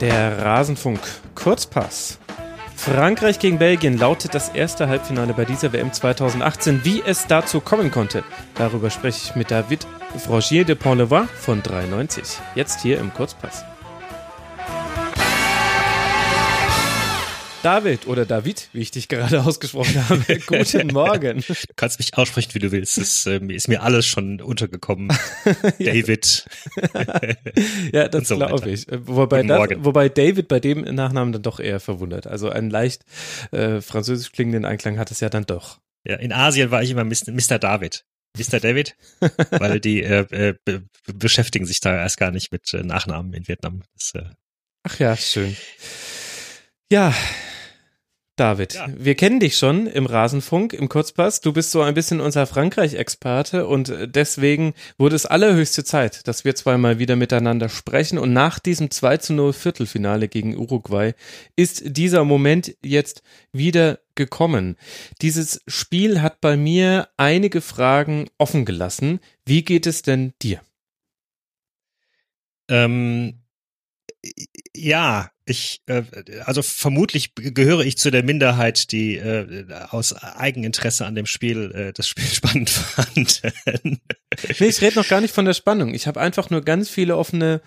Der Rasenfunk Kurzpass. Frankreich gegen Belgien lautet das erste Halbfinale bei dieser WM 2018. Wie es dazu kommen konnte, darüber spreche ich mit David Frogier de Pont-Levoix von 93. Jetzt hier im Kurzpass. David oder David, wie ich dich gerade ausgesprochen habe, guten Morgen. Du kannst mich aussprechen, wie du willst. Es äh, ist mir alles schon untergekommen. David. ja, das so glaube ich. Wobei, das, wobei David bei dem Nachnamen dann doch eher verwundert. Also einen leicht äh, französisch klingenden Einklang hat es ja dann doch. Ja, in Asien war ich immer Mr. David. Mr. David, weil die äh, äh, beschäftigen sich da erst gar nicht mit äh, Nachnamen in Vietnam. Das, äh, Ach ja, schön. Ja, David, ja. wir kennen dich schon im Rasenfunk, im Kurzpass. Du bist so ein bisschen unser Frankreich-Experte und deswegen wurde es allerhöchste Zeit, dass wir zweimal wieder miteinander sprechen. Und nach diesem 2 zu 0 Viertelfinale gegen Uruguay ist dieser Moment jetzt wieder gekommen. Dieses Spiel hat bei mir einige Fragen offen gelassen. Wie geht es denn dir? Ähm, ja, ich, äh, also vermutlich gehöre ich zu der Minderheit, die äh, aus Eigeninteresse an dem Spiel äh, das Spiel spannend fand. nee, ich rede noch gar nicht von der Spannung. Ich habe einfach nur ganz viele offene,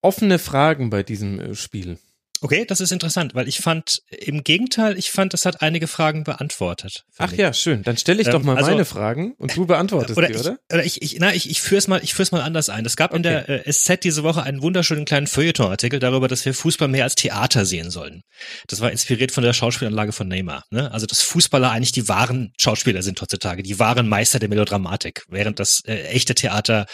offene Fragen bei diesem äh, Spiel. Okay, das ist interessant, weil ich fand, im Gegenteil, ich fand, das hat einige Fragen beantwortet. Ach ja, schön. Dann stelle ich ähm, doch mal also, meine Fragen und du beantwortest oder die, ich, oder? Oder ich, ich, na, ich, ich führe es mal, ich führ's mal anders ein. Es gab okay. in der äh, SZ diese Woche einen wunderschönen kleinen Feuilleton-Artikel darüber, dass wir Fußball mehr als Theater sehen sollen. Das war inspiriert von der Schauspielanlage von Neymar. Ne? Also, dass Fußballer eigentlich die wahren Schauspieler sind heutzutage, die wahren Meister der Melodramatik, während das äh, echte Theater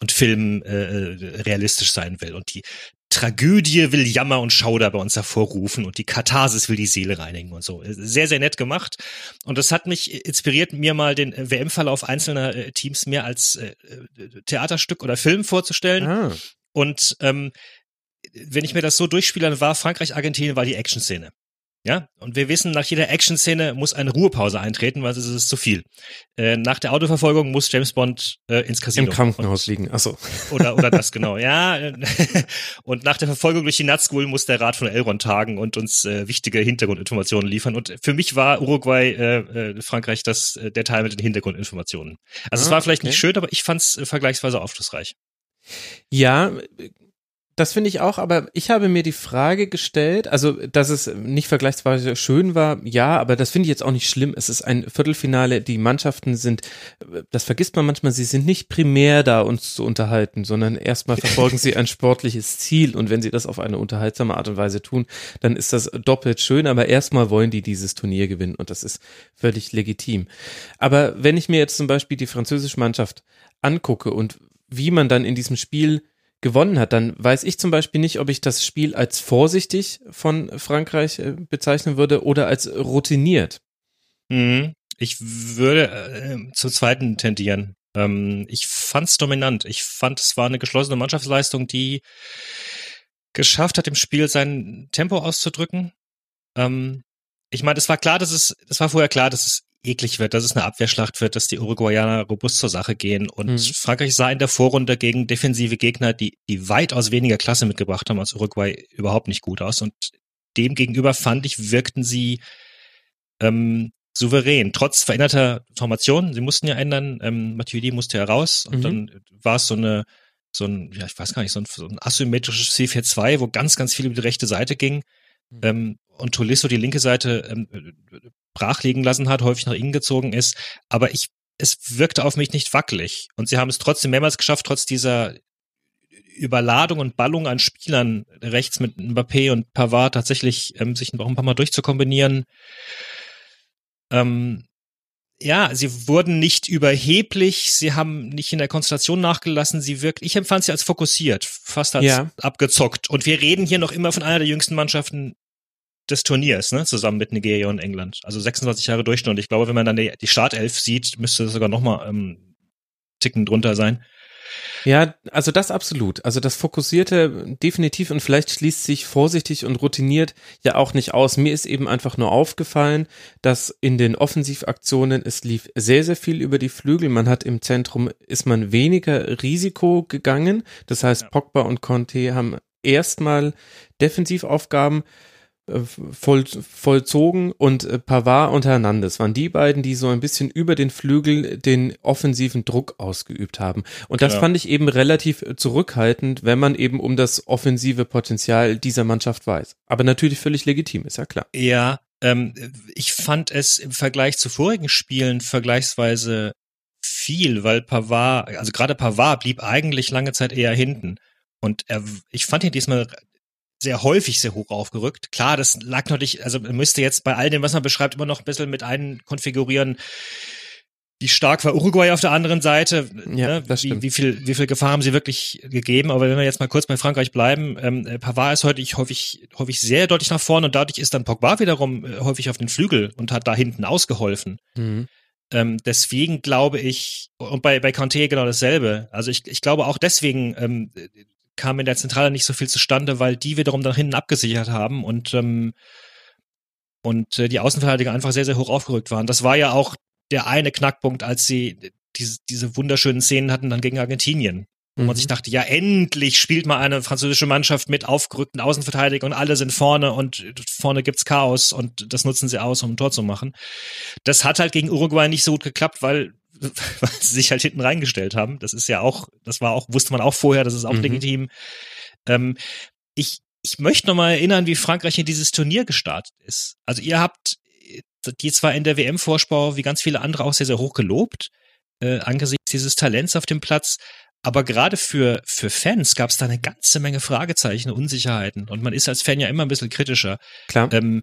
und Film äh, äh realistisch sein will. Und die Tragödie will Jammer und Schauder bei uns hervorrufen und die Katharsis will die Seele reinigen und so. Sehr, sehr nett gemacht. Und das hat mich inspiriert, mir mal den WM-Verlauf einzelner äh, Teams mehr als äh, Theaterstück oder Film vorzustellen. Ah. Und ähm, wenn ich mir das so durchspiele, dann war Frankreich, Argentinien war die Action-Szene. Ja, und wir wissen, nach jeder Action-Szene muss eine Ruhepause eintreten, weil es ist zu viel. Äh, nach der Autoverfolgung muss James Bond äh, ins Casino. Im Krankenhaus und, liegen, achso. Oder, oder das, genau, ja. und nach der Verfolgung durch die Nazgul muss der Rat von Elrond tagen und uns äh, wichtige Hintergrundinformationen liefern. Und für mich war Uruguay, äh, äh, Frankreich, das äh, der Teil mit den Hintergrundinformationen. Also ah, es war vielleicht okay. nicht schön, aber ich fand es äh, vergleichsweise aufschlussreich. Ja, das finde ich auch, aber ich habe mir die Frage gestellt, also dass es nicht vergleichsweise schön war, ja, aber das finde ich jetzt auch nicht schlimm. Es ist ein Viertelfinale, die Mannschaften sind, das vergisst man manchmal, sie sind nicht primär da, uns zu unterhalten, sondern erstmal verfolgen sie ein sportliches Ziel und wenn sie das auf eine unterhaltsame Art und Weise tun, dann ist das doppelt schön, aber erstmal wollen die dieses Turnier gewinnen und das ist völlig legitim. Aber wenn ich mir jetzt zum Beispiel die französische Mannschaft angucke und wie man dann in diesem Spiel gewonnen hat, dann weiß ich zum Beispiel nicht, ob ich das Spiel als vorsichtig von Frankreich äh, bezeichnen würde oder als routiniert. Mhm. Ich würde äh, zur zweiten tendieren. Ähm, ich fand's dominant. Ich fand, es war eine geschlossene Mannschaftsleistung, die geschafft hat, im Spiel sein Tempo auszudrücken. Ähm, ich meine, es war klar, dass es, es war vorher klar, dass es eklig wird, dass es eine Abwehrschlacht wird, dass die Uruguayaner robust zur Sache gehen. Und mhm. Frankreich sah in der Vorrunde gegen defensive Gegner, die, die weitaus weniger Klasse mitgebracht haben als Uruguay, überhaupt nicht gut aus. Und demgegenüber fand ich, wirkten sie ähm, souverän, trotz veränderter Formation. Sie mussten ja ändern, ähm, Matuidi musste ja raus und mhm. dann war es so eine, so ein, ja, ich weiß gar nicht, so ein, so ein asymmetrisches C4-2, wo ganz, ganz viel über die rechte Seite ging. Mhm. Ähm, und Tolisso die linke Seite ähm, brach liegen lassen hat, häufig nach innen gezogen ist. Aber ich, es wirkte auf mich nicht wackelig. Und sie haben es trotzdem mehrmals geschafft, trotz dieser Überladung und Ballung an Spielern rechts mit Mbappé und Pavard tatsächlich ähm, sich noch ein paar Mal durchzukombinieren. Ähm, ja, sie wurden nicht überheblich, sie haben nicht in der Konzentration nachgelassen, sie wirkt, ich empfand sie als fokussiert, fast als ja. abgezockt. Und wir reden hier noch immer von einer der jüngsten Mannschaften des Turniers, ne, zusammen mit Nigeria und England. Also 26 Jahre Durchschnitt. Ich glaube, wenn man dann die, die Startelf sieht, müsste das sogar nochmal ähm, Ticken drunter sein. Ja, also das absolut. Also das Fokussierte definitiv und vielleicht schließt sich vorsichtig und routiniert ja auch nicht aus. Mir ist eben einfach nur aufgefallen, dass in den Offensivaktionen es lief sehr, sehr viel über die Flügel. Man hat im Zentrum, ist man weniger Risiko gegangen. Das heißt, Pogba und Conte haben erstmal Defensivaufgaben voll, vollzogen und äh, Pavard und Hernandez waren die beiden, die so ein bisschen über den Flügel den offensiven Druck ausgeübt haben. Und das Klar. fand ich eben relativ äh, zurückhaltend, wenn man eben um das offensive Potenzial dieser Mannschaft weiß. Aber natürlich völlig legitim, ist ja klar. Ja, ähm, ich fand es im Vergleich zu vorigen Spielen vergleichsweise viel, weil Pavard, also gerade Pavard blieb eigentlich lange Zeit eher hinten. Und er, ich fand ihn diesmal sehr häufig sehr hoch aufgerückt. Klar, das lag natürlich, also man müsste jetzt bei all dem, was man beschreibt, immer noch ein bisschen mit einkonfigurieren, wie stark war Uruguay auf der anderen Seite? Ja, ne? wie, wie viel, wie viel Gefahr haben sie wirklich gegeben? Aber wenn wir jetzt mal kurz bei Frankreich bleiben, ähm, äh, Pavard ist heute häufig, häufig sehr deutlich nach vorne und dadurch ist dann Pogba wiederum äh, häufig auf den Flügel und hat da hinten ausgeholfen. Mhm. Ähm, deswegen glaube ich, und bei, bei Conte genau dasselbe. Also ich, ich glaube auch deswegen ähm, kam in der Zentrale nicht so viel zustande, weil die wiederum da hinten abgesichert haben und ähm, und äh, die Außenverteidiger einfach sehr, sehr hoch aufgerückt waren. Das war ja auch der eine Knackpunkt, als sie diese, diese wunderschönen Szenen hatten dann gegen Argentinien. Wo man Mhm. sich dachte, ja, endlich spielt mal eine französische Mannschaft mit aufgerückten Außenverteidigern und alle sind vorne und vorne gibt's Chaos und das nutzen sie aus, um ein Tor zu machen. Das hat halt gegen Uruguay nicht so gut geklappt, weil, weil sie sich halt hinten reingestellt haben. Das ist ja auch, das war auch, wusste man auch vorher, das ist auch Mhm. legitim. Ähm, ich, ich möchte nochmal erinnern, wie Frankreich in dieses Turnier gestartet ist. Also ihr habt die zwar in der WM-Vorschau wie ganz viele andere auch sehr, sehr hoch gelobt, äh, angesichts dieses Talents auf dem Platz. Aber gerade für, für Fans gab es da eine ganze Menge Fragezeichen, Unsicherheiten. Und man ist als Fan ja immer ein bisschen kritischer. Klar. Ähm,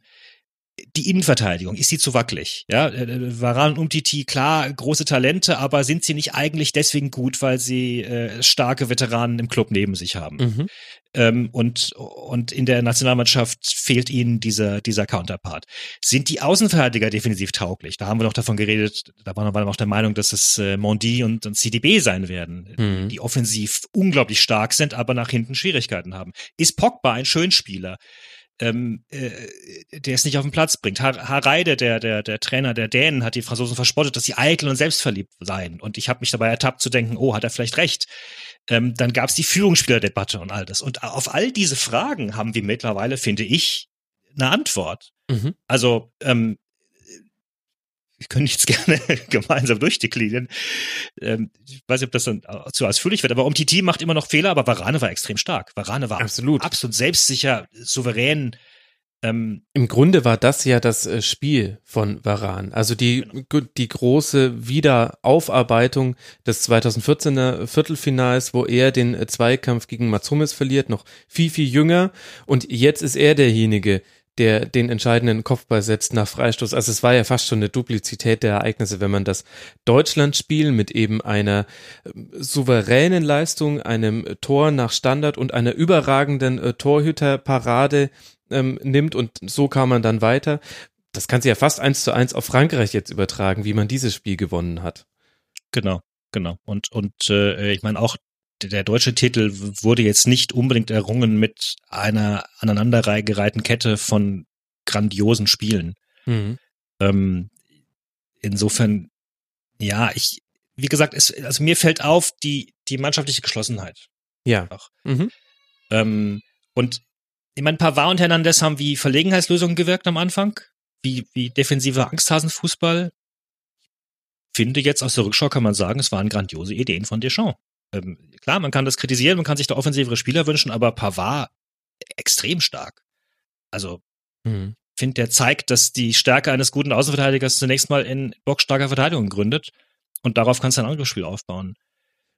die Innenverteidigung, ist sie zu wackelig? Ja, äh, Varan und Umtiti, klar, große Talente, aber sind sie nicht eigentlich deswegen gut, weil sie äh, starke Veteranen im Club neben sich haben? Mhm. Ähm, und, und in der Nationalmannschaft fehlt ihnen dieser, dieser Counterpart. Sind die Außenverteidiger defensiv tauglich? Da haben wir noch davon geredet, da waren wir noch der Meinung, dass es äh, Mondi und, und CDB sein werden, Mhm. die offensiv unglaublich stark sind, aber nach hinten Schwierigkeiten haben. Ist Pogba ein Schönspieler? Ähm, äh, der es nicht auf den Platz bringt. Har Hareide, der, der, der Trainer der Dänen, hat die Franzosen verspottet, dass sie eitel und selbstverliebt seien. Und ich habe mich dabei ertappt zu denken, oh, hat er vielleicht recht. Ähm, dann gab es die Führungsspielerdebatte und all das. Und auf all diese Fragen haben wir mittlerweile, finde ich, eine Antwort. Mhm. Also, ähm, wir können jetzt gerne gemeinsam durchdeklinieren. Ähm, ich weiß nicht, ob das dann zu ausführlich wird, aber Umtiti macht immer noch Fehler, aber Varane war extrem stark. Varane war Absolut. absolut selbstsicher, souverän. Ähm, Im Grunde war das ja das äh, Spiel von Varan. Also die, die große Wiederaufarbeitung des 2014er Viertelfinals, wo er den äh, Zweikampf gegen Mats Hummels verliert, noch viel, viel jünger. Und jetzt ist er derjenige, der den entscheidenden Kopfball setzt nach Freistoß. Also es war ja fast schon eine Duplizität der Ereignisse, wenn man das Deutschlandspiel mit eben einer ähm, souveränen Leistung, einem Tor nach Standard und einer überragenden äh, Torhüterparade ähm, nimmt und so kam man dann weiter. Das kann sich ja fast eins zu eins auf Frankreich jetzt übertragen, wie man dieses Spiel gewonnen hat. genau, genau. Und, und äh, ich meine auch, der, deutsche Titel wurde jetzt nicht unbedingt errungen mit einer aneinandergereihten Kette von grandiosen Spielen. Mhm. Ähm, insofern, ja, ich, wie gesagt, es, also mir fällt auf die, die mannschaftliche Geschlossenheit. Ja. Mhm. Ähm, und ich meine, Pavard und Hernandez haben wie Verlegenheitslösungen gewirkt am Anfang, wie, wie defensiver Angsthasenfußball. Finde jetzt aus der Rückschau kann man sagen, es waren grandiose Ideen von Deschamps. Ähm, klar, man kann das kritisieren, man kann sich da offensivere Spieler wünschen, aber Pavard extrem stark. Also Mhm. finde, der zeigt, dass die Stärke eines guten Außenverteidigers zunächst mal in bockstarker Verteidigung gründet und darauf kannst du ein Angriffsspiel aufbauen.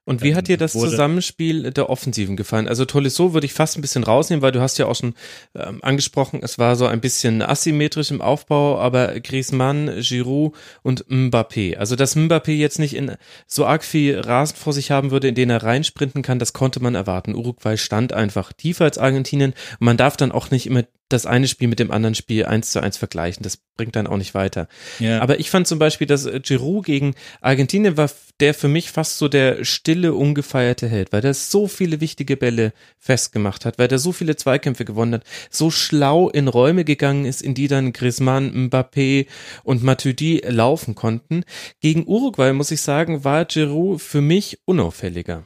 Und wie hat dir das Zusammenspiel der Offensiven gefallen? Also Tolisso würde ich fast ein bisschen rausnehmen, weil du hast ja auch schon ähm, angesprochen, es war so ein bisschen asymmetrisch im Aufbau, aber Griezmann, Giroud und Mbappé. Also dass Mbappé jetzt nicht in so arg viel Rasen vor sich haben würde, in den er reinsprinten kann, das konnte man erwarten. Uruguay stand einfach tiefer als Argentinien. Und man darf dann auch nicht immer das eine Spiel mit dem anderen Spiel eins zu eins vergleichen. Das bringt dann auch nicht weiter. Ja. Aber ich fand zum Beispiel, dass Giroud gegen Argentinien war der für mich fast so der stille, ungefeierte Held, weil der so viele wichtige Bälle festgemacht hat, weil der so viele Zweikämpfe gewonnen hat, so schlau in Räume gegangen ist, in die dann Griezmann, Mbappé und Matuidi laufen konnten. Gegen Uruguay, muss ich sagen, war Giroud für mich unauffälliger.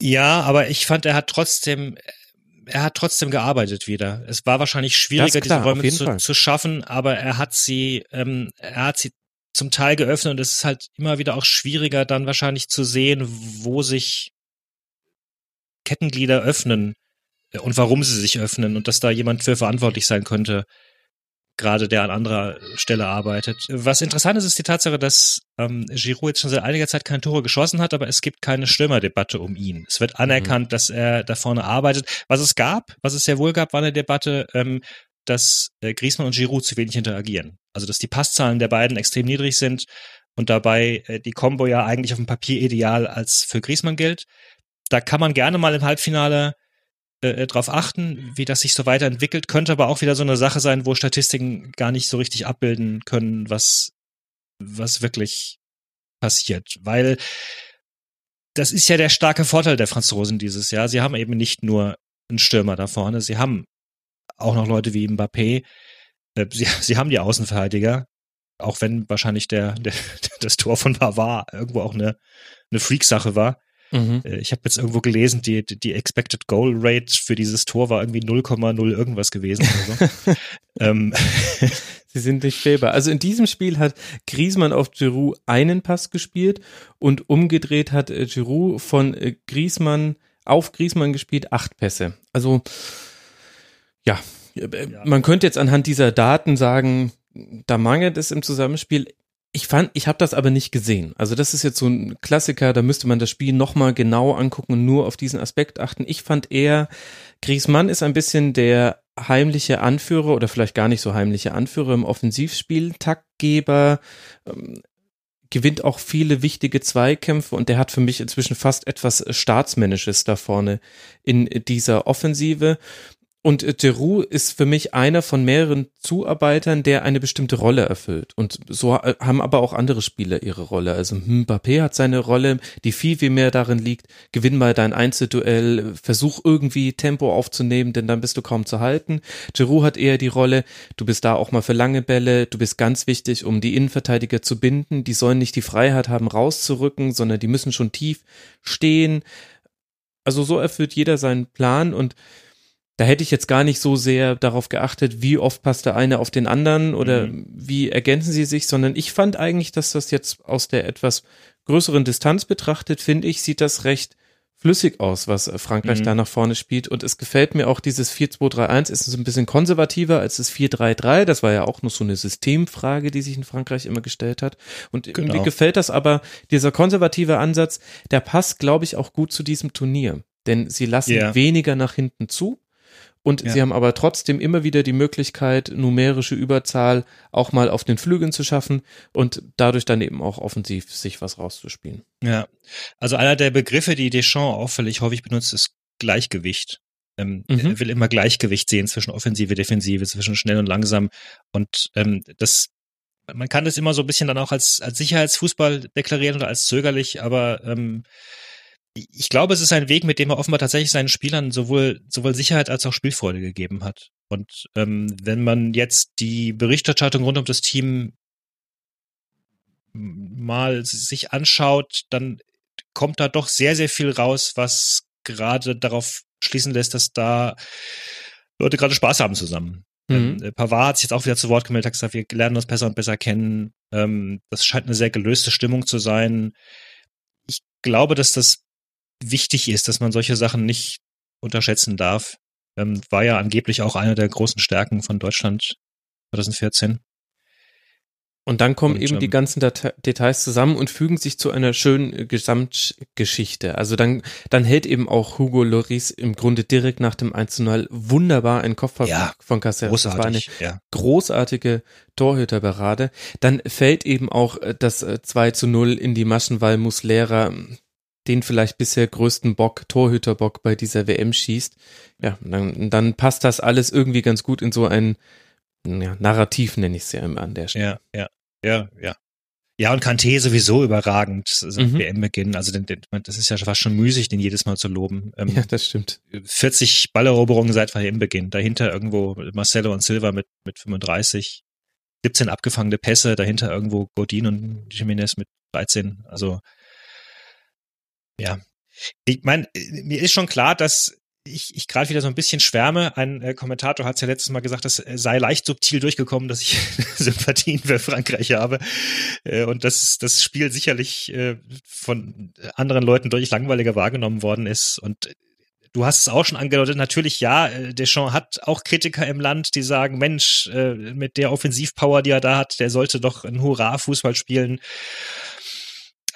Ja, aber ich fand, er hat trotzdem, er hat trotzdem gearbeitet wieder. Es war wahrscheinlich schwieriger, klar, diese Räume zu, zu, schaffen, aber er hat sie, ähm, er hat sie zum Teil geöffnet und es ist halt immer wieder auch schwieriger, dann wahrscheinlich zu sehen, wo sich Kettenglieder öffnen äh, und warum sie sich öffnen und dass da jemand für verantwortlich sein könnte gerade der an anderer Stelle arbeitet. Was interessant ist, ist die Tatsache, dass ähm, Giroud jetzt schon seit einiger Zeit keine Tore geschossen hat, aber es gibt keine Stürmerdebatte um ihn. Es wird anerkannt, mhm. dass er da vorne arbeitet. Was es gab, was es sehr wohl gab, war eine Debatte, ähm, dass äh, Griezmann und Giroud zu wenig interagieren. Also dass die Passzahlen der beiden extrem niedrig sind und dabei äh, die Combo ja eigentlich auf dem Papier ideal als für Griezmann gilt. Da kann man gerne mal im Halbfinale äh, äh, darauf achten, wie das sich so weiterentwickelt. Könnte aber auch wieder so eine Sache sein, wo Statistiken gar nicht so richtig abbilden können, was, was wirklich passiert. Weil das ist ja der starke Vorteil der Franzosen dieses Jahr. Sie haben eben nicht nur einen Stürmer da vorne, sie haben auch noch Leute wie Mbappé. Äh, sie, sie haben die Außenverteidiger, auch wenn wahrscheinlich der, der das Tor von Pavard irgendwo auch eine, eine Freak-Sache war. Mhm. Äh, ich habe jetzt irgendwo gelesen, die, die Expected Goal Rate für dieses Tor war irgendwie 0,0 irgendwas gewesen. So. ähm. Sie sind nicht fehlbar. Also in diesem Spiel hat Griezmann auf Giroud einen Pass gespielt und umgedreht hat äh, Giroud von äh, Griezmann auf Griezmann gespielt acht Pässe. Also ja, man könnte jetzt anhand dieser Daten sagen, da mangelt es im Zusammenspiel. Ich fand, ich habe das aber nicht gesehen. Also das ist jetzt so ein Klassiker, da müsste man das Spiel nochmal genau angucken und nur auf diesen Aspekt achten. Ich fand eher, Griezmann ist ein bisschen der heimliche Anführer oder vielleicht gar nicht so heimliche Anführer im Offensivspiel, Taktgeber, ähm, gewinnt auch viele wichtige Zweikämpfe und der hat für mich inzwischen fast etwas Staatsmännisches da vorne in dieser Offensive. Und Giroud ist für mich einer von mehreren Zuarbeitern, der eine bestimmte Rolle erfüllt. Und so haben aber auch andere Spieler ihre Rolle. Also Mbappé hat seine Rolle, die viel, viel mehr darin liegt, gewinn mal dein Einzelduell, versuch irgendwie Tempo aufzunehmen, denn dann bist du kaum zu halten. Giroud hat eher die Rolle, du bist da auch mal für lange Bälle, du bist ganz wichtig, um die Innenverteidiger zu binden. Die sollen nicht die Freiheit haben, rauszurücken, sondern die müssen schon tief stehen. Also so erfüllt jeder seinen Plan und da hätte ich jetzt gar nicht so sehr darauf geachtet, wie oft passt der eine auf den anderen oder mhm. wie ergänzen sie sich, sondern ich fand eigentlich, dass das jetzt aus der etwas größeren Distanz betrachtet, finde ich, sieht das recht flüssig aus, was Frankreich mhm. da nach vorne spielt. Und es gefällt mir auch dieses 4-2-3-1 ist ein bisschen konservativer als das 4-3-3. Das war ja auch nur so eine Systemfrage, die sich in Frankreich immer gestellt hat. Und genau. mir gefällt das aber, dieser konservative Ansatz, der passt, glaube ich, auch gut zu diesem Turnier. Denn sie lassen yeah. weniger nach hinten zu. Und ja. sie haben aber trotzdem immer wieder die Möglichkeit, numerische Überzahl auch mal auf den Flügeln zu schaffen und dadurch dann eben auch offensiv sich was rauszuspielen. Ja, also einer der Begriffe, die Deschamps auffällig häufig benutzt, ist Gleichgewicht. Ähm, mhm. Er will immer Gleichgewicht sehen zwischen Offensive, Defensive, zwischen schnell und langsam. Und ähm, das man kann das immer so ein bisschen dann auch als, als Sicherheitsfußball deklarieren oder als zögerlich, aber ähm, ich glaube, es ist ein Weg, mit dem er offenbar tatsächlich seinen Spielern sowohl, sowohl Sicherheit als auch Spielfreude gegeben hat. Und ähm, wenn man jetzt die Berichterstattung rund um das Team mal sich anschaut, dann kommt da doch sehr, sehr viel raus, was gerade darauf schließen lässt, dass da Leute gerade Spaß haben zusammen. Mhm. Ähm, Pavard hat sich jetzt auch wieder zu Wort gemeldet, hat gesagt, wir lernen uns besser und besser kennen. Ähm, das scheint eine sehr gelöste Stimmung zu sein. Ich glaube, dass das wichtig ist, dass man solche Sachen nicht unterschätzen darf. Ähm, war ja angeblich auch eine der großen Stärken von Deutschland 2014. Und dann kommen und, eben ähm, die ganzen Date Details zusammen und fügen sich zu einer schönen Gesamtgeschichte. Also dann, dann hält eben auch Hugo Loris im Grunde direkt nach dem 1 zu 0 wunderbar ein Kopfball ja, von Cassel. Das war eine ja. großartige Torhüterberade. Dann fällt eben auch äh, das 2 äh, zu 0 in die Maschen, weil Muslera den vielleicht bisher größten Bock, Torhüterbock bei dieser WM schießt. Ja, dann, dann passt das alles irgendwie ganz gut in so ein ja, Narrativ, nenne ich es ja immer an der Stelle. Ja, ja, ja, ja. Ja, und Kanté sowieso überragend seit mhm. WM-Beginn. Also den, den, das ist ja fast schon müßig, den jedes Mal zu loben. Ähm, ja, das stimmt. 40 Balleroberungen seit WM-Beginn. Dahinter irgendwo Marcelo und Silva mit, mit 35. 17 abgefangene Pässe, dahinter irgendwo Godin und Jiménez mit 13. Also ja. Ich meine, mir ist schon klar, dass ich, ich gerade wieder so ein bisschen schwärme. Ein äh, Kommentator hat es ja letztes Mal gesagt, es sei leicht subtil durchgekommen, dass ich Sympathien für Frankreich habe. Äh, und dass das Spiel sicherlich äh, von anderen Leuten deutlich langweiliger wahrgenommen worden ist. Und du hast es auch schon angedeutet, natürlich ja, äh, Deschamps hat auch Kritiker im Land, die sagen, Mensch, äh, mit der Offensivpower, die er da hat, der sollte doch ein Hurra-Fußball spielen.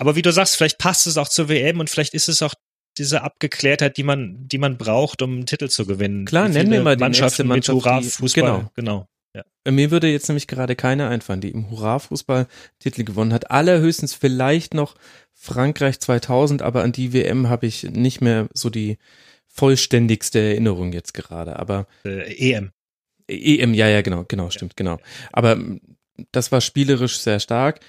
Aber wie du sagst, vielleicht passt es auch zur WM und vielleicht ist es auch diese Abgeklärtheit, die man, die man braucht, um einen Titel zu gewinnen. Klar, nennen wir mal die Mannschaften Mannschaft, mit Hurra-Fußball. Genau. genau. Ja. Mir würde jetzt nämlich gerade keine einfallen, die im Hurra-Fußball Titel gewonnen hat. Allerhöchstens vielleicht noch Frankreich 2000, aber an die WM habe ich nicht mehr so die vollständigste Erinnerung jetzt gerade. Aber äh, EM. EM, ja, ja, genau, genau, stimmt, genau. Aber das war spielerisch sehr stark.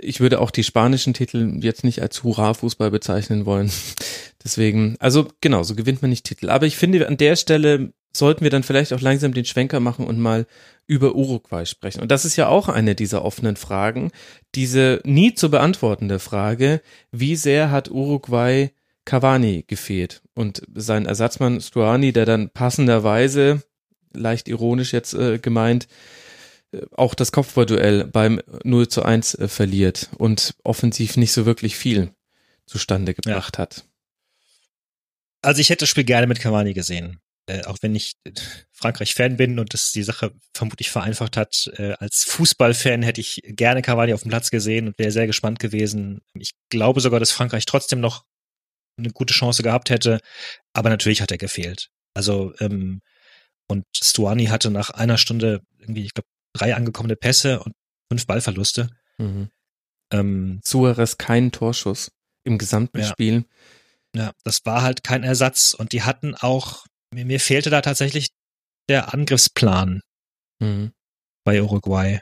Ich würde auch die spanischen Titel jetzt nicht als Hurra-Fußball bezeichnen wollen. Deswegen, also genau, so gewinnt man nicht Titel. Aber ich finde, an der Stelle sollten wir dann vielleicht auch langsam den Schwenker machen und mal über Uruguay sprechen. Und das ist ja auch eine dieser offenen Fragen. Diese nie zu beantwortende Frage, wie sehr hat Uruguay Cavani gefehlt? Und sein Ersatzmann Stuani, der dann passenderweise, leicht ironisch jetzt äh, gemeint, auch das Kopfballduell beim 0 zu 1 äh, verliert und offensiv nicht so wirklich viel zustande gebracht ja. hat. Also ich hätte das Spiel gerne mit Cavani gesehen. Äh, auch wenn ich äh, Frankreich-Fan bin und das die Sache vermutlich vereinfacht hat. Äh, als Fußballfan hätte ich gerne Cavani auf dem Platz gesehen und wäre sehr gespannt gewesen. Ich glaube sogar, dass Frankreich trotzdem noch eine gute Chance gehabt hätte, aber natürlich hat er gefehlt. Also ähm, und Stuani hatte nach einer Stunde irgendwie, ich glaube, drei angekommene Pässe und fünf Ballverluste. Mhm. Ähm, Suarez keinen Torschuss im gesamten ja. Spiel. Ja, das war halt kein Ersatz und die hatten auch, mir, mir fehlte da tatsächlich der Angriffsplan mhm. bei Uruguay.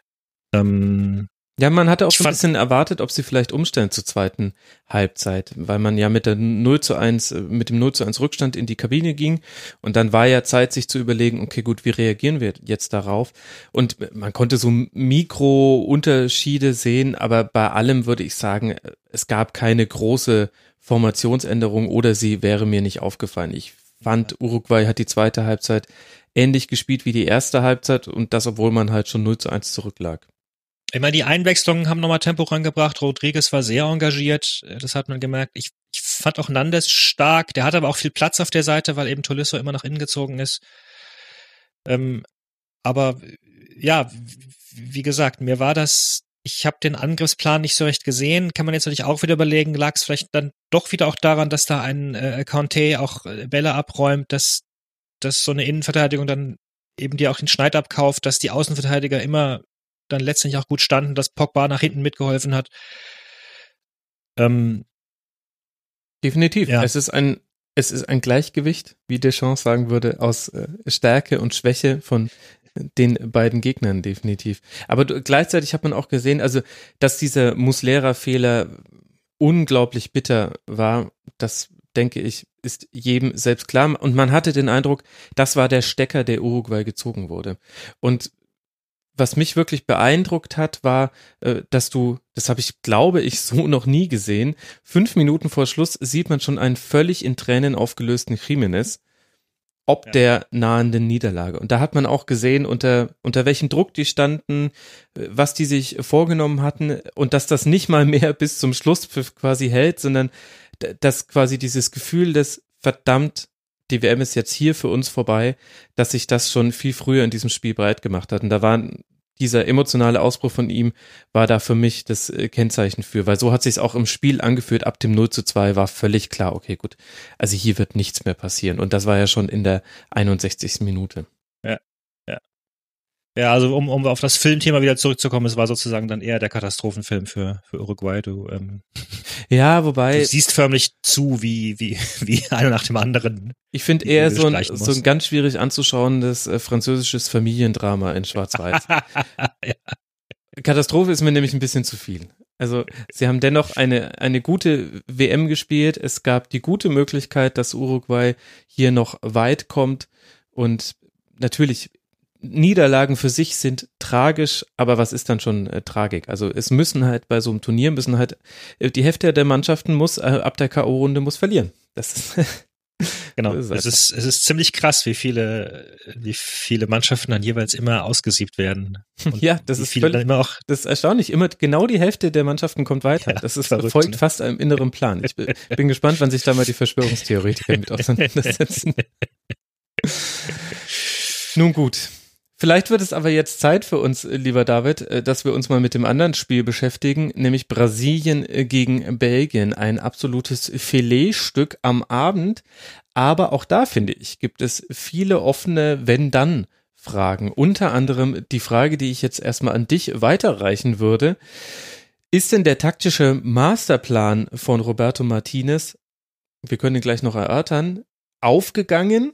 Ähm, ja, man hatte auch so ein bisschen erwartet, ob sie vielleicht umstellen zur zweiten Halbzeit, weil man ja mit der 0 zu 1, mit dem 0 zu 1 Rückstand in die Kabine ging und dann war ja Zeit, sich zu überlegen, okay, gut, wie reagieren wir jetzt darauf? Und man konnte so Mikrounterschiede sehen, aber bei allem würde ich sagen, es gab keine große Formationsänderung oder sie wäre mir nicht aufgefallen. Ich fand, Uruguay hat die zweite Halbzeit ähnlich gespielt wie die erste Halbzeit und das, obwohl man halt schon 0 zu 1 zurücklag. Ich meine, die Einwechslungen haben nochmal Tempo rangebracht. Rodriguez war sehr engagiert. Äh, das hat man gemerkt. Ich, ich fand auch Nandes stark. Der hat aber auch viel Platz auf der Seite, weil eben Tolisso immer nach innen gezogen ist. Ähm, aber ja, wie gesagt, mir war das, ich habe den Angriffsplan nicht so recht gesehen. Kann man jetzt natürlich auch wieder überlegen, lag es vielleicht dann doch wieder auch daran, dass da ein äh, Conte auch äh, Bälle abräumt, dass, dass so eine Innenverteidigung dann eben die auch den Schneid abkauft, dass die Außenverteidiger immer dann letztendlich auch gut standen, dass Pogba nach hinten mitgeholfen hat. Ähm, Definitiv. Ja. Es ist ein, es ist ein Gleichgewicht, wie Deschamps sagen würde, aus äh, Stärke und Schwäche von den beiden Gegnern definitiv. Aber gleichzeitig hat man auch gesehen, also dass dieser Muslera-Fehler unglaublich bitter war, das denke ich, ist jedem selbst klar. Und man hatte den Eindruck, das war der Stecker, der Uruguay gezogen wurde. Und was mich wirklich beeindruckt hat, war, äh, dass du, das habe ich, glaube ich, so noch nie gesehen, fünf Minuten vor Schluss sieht man schon einen völlig in Tränen aufgelösten Jimenez, ob ja. der nahenden Niederlage. Und da hat man auch gesehen, unter, unter welchem Druck die standen, äh, was die sich vorgenommen hatten und dass das nicht mal mehr bis zum Schluss quasi hält, sondern dass quasi dieses Gefühl des verdammt die WM ist jetzt hier für uns vorbei, dass sich das schon viel früher in diesem Spiel breit gemacht hat. Und da war dieser emotionale Ausbruch von ihm, war da für mich das äh, Kennzeichen für, weil so hat sich auch im Spiel angeführt. Ab dem 0 zu 2 war völlig klar, okay, gut, also hier wird nichts mehr passieren. Und das war ja schon in der 61. Minute. Ja, also um, um auf das Filmthema wieder zurückzukommen, es war sozusagen dann eher der Katastrophenfilm für, für Uruguay. Du, ähm, ja, wobei. Du siehst förmlich zu, wie, wie, wie einer nach dem anderen. Ich finde eher so ein, so ein ganz schwierig anzuschauendes äh, französisches Familiendrama in Schwarz-Weiß. ja. Katastrophe ist mir nämlich ein bisschen zu viel. Also sie haben dennoch eine, eine gute WM gespielt. Es gab die gute Möglichkeit, dass Uruguay hier noch weit kommt. Und natürlich Niederlagen für sich sind tragisch, aber was ist dann schon äh, Tragik? Also es müssen halt bei so einem Turnier müssen halt äh, die Hälfte der Mannschaften muss äh, ab der KO-Runde muss verlieren. Das ist Genau. ist es ist, es ist ziemlich krass, wie viele, wie viele Mannschaften dann jeweils immer ausgesiebt werden. ja, das ist viele völlig, immer auch. Das ist erstaunlich. Immer genau die Hälfte der Mannschaften kommt weiter. Ja, das ist verrückt, folgt ne? fast einem inneren Plan. Ich bin gespannt, wann sich da mal die Verschwörungstheoretiker mit auseinandersetzen. Nun gut. Vielleicht wird es aber jetzt Zeit für uns, lieber David, äh, dass wir uns mal mit dem anderen Spiel beschäftigen, nämlich Brasilien äh, gegen Belgien. Ein absolutes Filetstück am Abend. Aber auch da, finde ich, gibt es viele offene Wenn-Dann. Fragen. Unter anderem die Frage, die ich jetzt erstmal an dich weiterreichen würde. Ist denn der taktische Masterplan von Roberto Martinez, wir können ihn gleich noch erörtern, aufgegangen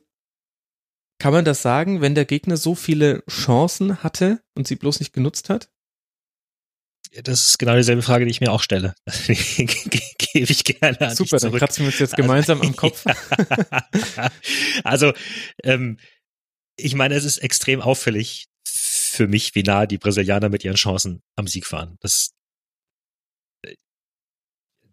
kann man das sagen, wenn der Gegner so viele Chancen hatte und sie bloß nicht genutzt hat? Das ist genau dieselbe Frage, die ich mir auch stelle. Gebe ich gerne an Super, dann kratzen wir uns jetzt gemeinsam also, am Kopf. also, ähm, ich meine, es ist extrem auffällig für mich, wie nah die Brasilianer mit ihren Chancen am Sieg waren. Das,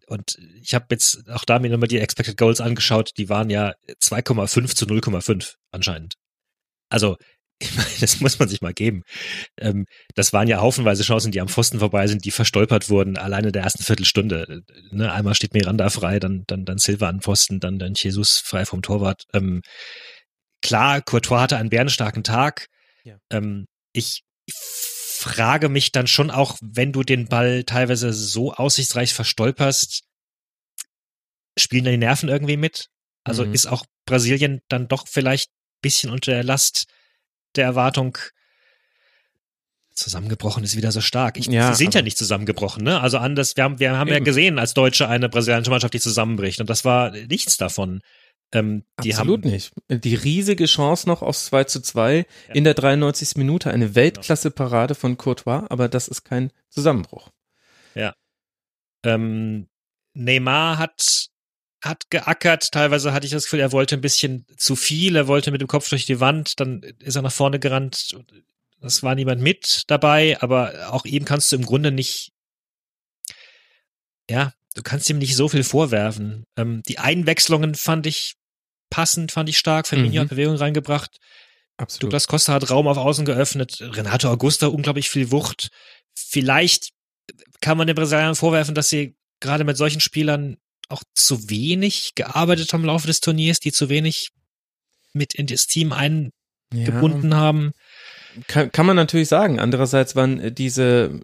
und ich habe jetzt auch da mir nochmal die Expected Goals angeschaut, die waren ja 2,5 zu 0,5 anscheinend. Also, ich meine, das muss man sich mal geben. Ähm, das waren ja haufenweise Chancen, die am Pfosten vorbei sind, die verstolpert wurden, alleine in der ersten Viertelstunde. Ne, einmal steht Miranda frei, dann, dann, dann Silva an Pfosten, dann, dann Jesus frei vom Torwart. Ähm, klar, Courtois hatte einen bärenstarken Tag. Ja. Ähm, ich frage mich dann schon auch, wenn du den Ball teilweise so aussichtsreich verstolperst, spielen da die Nerven irgendwie mit? Also mhm. ist auch Brasilien dann doch vielleicht ein bisschen unter der Last der Erwartung zusammengebrochen ist wieder so stark. Ich, ja, sie sind ja nicht zusammengebrochen, ne? Also anders, wir haben, wir haben ja gesehen, als Deutsche eine brasilianische Mannschaft, die zusammenbricht und das war nichts davon. Ähm, Absolut haben, nicht. Die riesige Chance noch aufs 2 zu 2 ja. in der 93. Minute, eine Weltklasse-Parade von Courtois, aber das ist kein Zusammenbruch. Ja. Ähm, Neymar hat hat geackert. Teilweise hatte ich das Gefühl, er wollte ein bisschen zu viel. Er wollte mit dem Kopf durch die Wand. Dann ist er nach vorne gerannt. Das war niemand mit dabei, aber auch ihm kannst du im Grunde nicht, ja, du kannst ihm nicht so viel vorwerfen. Ähm, die Einwechslungen fand ich passend, fand ich stark. Firmino mhm. hat Bewegung reingebracht. Absolut. Douglas Costa hat Raum auf Außen geöffnet. Renato Augusta unglaublich viel Wucht. Vielleicht kann man den Brasilianern vorwerfen, dass sie gerade mit solchen Spielern auch zu wenig gearbeitet haben im Laufe des Turniers, die zu wenig mit in das Team eingebunden ja. haben. Kann, kann man natürlich sagen. Andererseits waren diese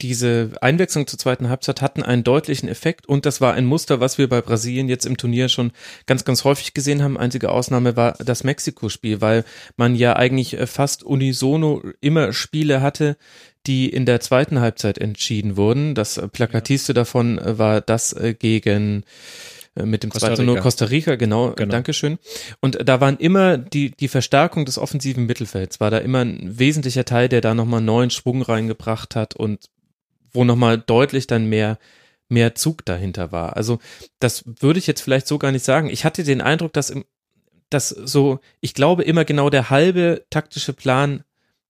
diese Einwechslung zur zweiten Halbzeit hatten einen deutlichen Effekt und das war ein Muster, was wir bei Brasilien jetzt im Turnier schon ganz, ganz häufig gesehen haben. Einzige Ausnahme war das Mexiko-Spiel, weil man ja eigentlich fast unisono immer Spiele hatte, die in der zweiten Halbzeit entschieden wurden. Das plakatiste davon war das äh, gegen äh, mit dem Costa 2 0 Costa Rica, genau, genau, Dankeschön. Und da waren immer die, die Verstärkung des offensiven Mittelfelds, war da immer ein wesentlicher Teil, der da nochmal neuen Schwung reingebracht hat und wo nochmal deutlich dann mehr, mehr Zug dahinter war. Also das würde ich jetzt vielleicht so gar nicht sagen. Ich hatte den Eindruck, dass, dass so, ich glaube immer genau der halbe taktische Plan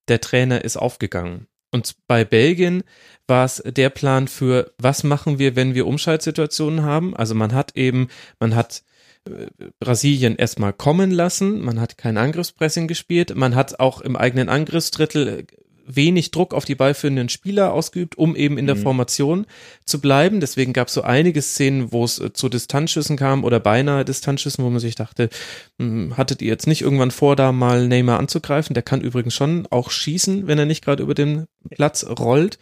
der Trainer ist aufgegangen. Und bei Belgien war es der Plan für, was machen wir, wenn wir Umschaltsituationen haben? Also man hat eben, man hat äh, Brasilien erstmal kommen lassen, man hat kein Angriffspressing gespielt, man hat auch im eigenen Angriffsdrittel wenig Druck auf die ballführenden Spieler ausgeübt, um eben in der mhm. Formation zu bleiben. Deswegen gab es so einige Szenen, wo es äh, zu Distanzschüssen kam oder beinahe Distanzschüssen, wo man sich dachte, hm, hattet ihr jetzt nicht irgendwann vor, da mal Neymar anzugreifen? Der kann übrigens schon auch schießen, wenn er nicht gerade über den Platz rollt.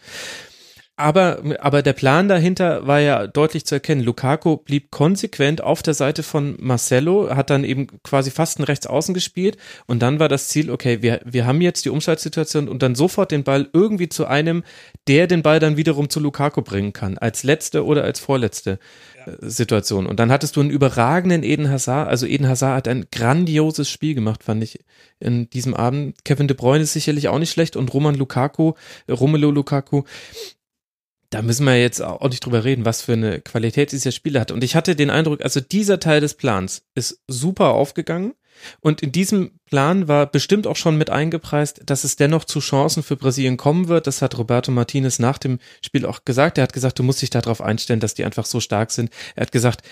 Aber, aber der Plan dahinter war ja deutlich zu erkennen. Lukaku blieb konsequent auf der Seite von Marcelo, hat dann eben quasi fast ein Rechtsaußen gespielt und dann war das Ziel, okay, wir, wir haben jetzt die Umschaltsituation und dann sofort den Ball irgendwie zu einem, der den Ball dann wiederum zu Lukaku bringen kann, als letzte oder als vorletzte ja. Äh, Situation. Und dann hattest du einen überragenden Eden Hazard, also Eden Hazard hat ein grandioses Spiel gemacht, fand ich in diesem Abend. Kevin De Bruyne ist sicherlich auch nicht schlecht und Roman Lukaku, Romelu Lukaku, da müssen wir jetzt auch nicht drüber reden, was für eine Qualität dieser Spieler hat. Und ich hatte den Eindruck, also dieser Teil des Plans ist super aufgegangen. Und in diesem Plan war bestimmt auch schon mit eingepreist, dass es dennoch zu Chancen für Brasilien kommen wird. Das hat Roberto Martinez nach dem Spiel auch gesagt. Er hat gesagt, du musst dich darauf einstellen, dass die einfach so stark sind. Er hat gesagt,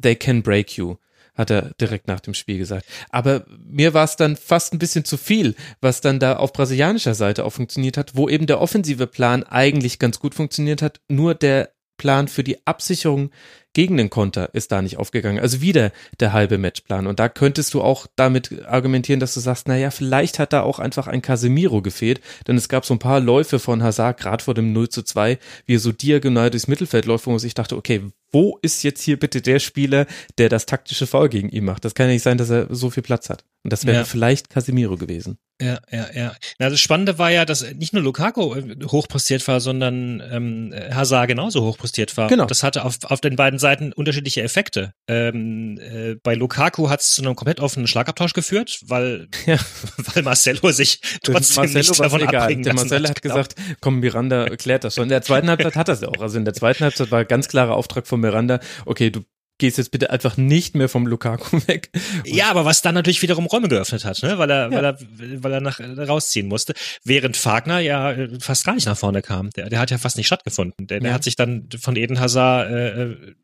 they can break you. Hat er direkt nach dem Spiel gesagt. Aber mir war es dann fast ein bisschen zu viel, was dann da auf brasilianischer Seite auch funktioniert hat, wo eben der offensive Plan eigentlich ganz gut funktioniert hat, nur der Plan für die Absicherung gegen den Konter ist da nicht aufgegangen. Also wieder der halbe Matchplan. Und da könntest du auch damit argumentieren, dass du sagst, naja, vielleicht hat da auch einfach ein Casemiro gefehlt, denn es gab so ein paar Läufe von Hazard, gerade vor dem 0 zu 2, wie er so diagonal durchs Mittelfeld läuft, wo man sich dachte, okay, wo ist jetzt hier bitte der Spieler, der das taktische Foul gegen ihn macht? Das kann ja nicht sein, dass er so viel Platz hat. Und das wäre ja. vielleicht Casemiro gewesen. Ja, ja, ja. Na, das Spannende war ja, dass nicht nur Lukaku äh, hochpostiert war, sondern ähm, Hazard genauso hochpostiert war. Genau. Und das hatte auf, auf den beiden Seiten unterschiedliche Effekte. Ähm, äh, bei Lukaku hat es zu einem komplett offenen Schlagabtausch geführt, weil, ja. weil Marcelo sich trotzdem Marcelo nicht davon egal. abbringen Der Marcelo hat gesagt, komm, Miranda klärt das schon. In der zweiten Halbzeit hat er es ja auch. Also in der zweiten Halbzeit war ganz klarer Auftrag von Miranda, okay, du gehst jetzt bitte einfach nicht mehr vom Lukaku weg. Ja, aber was dann natürlich wiederum Räume geöffnet hat, ne? weil er, ja. weil er, weil er nach, rausziehen musste. Während Fagner ja äh, fast gar nicht nach vorne kam. Der, der hat ja fast nicht stattgefunden. Der, der hat sich dann von Eden Hazard äh, äh,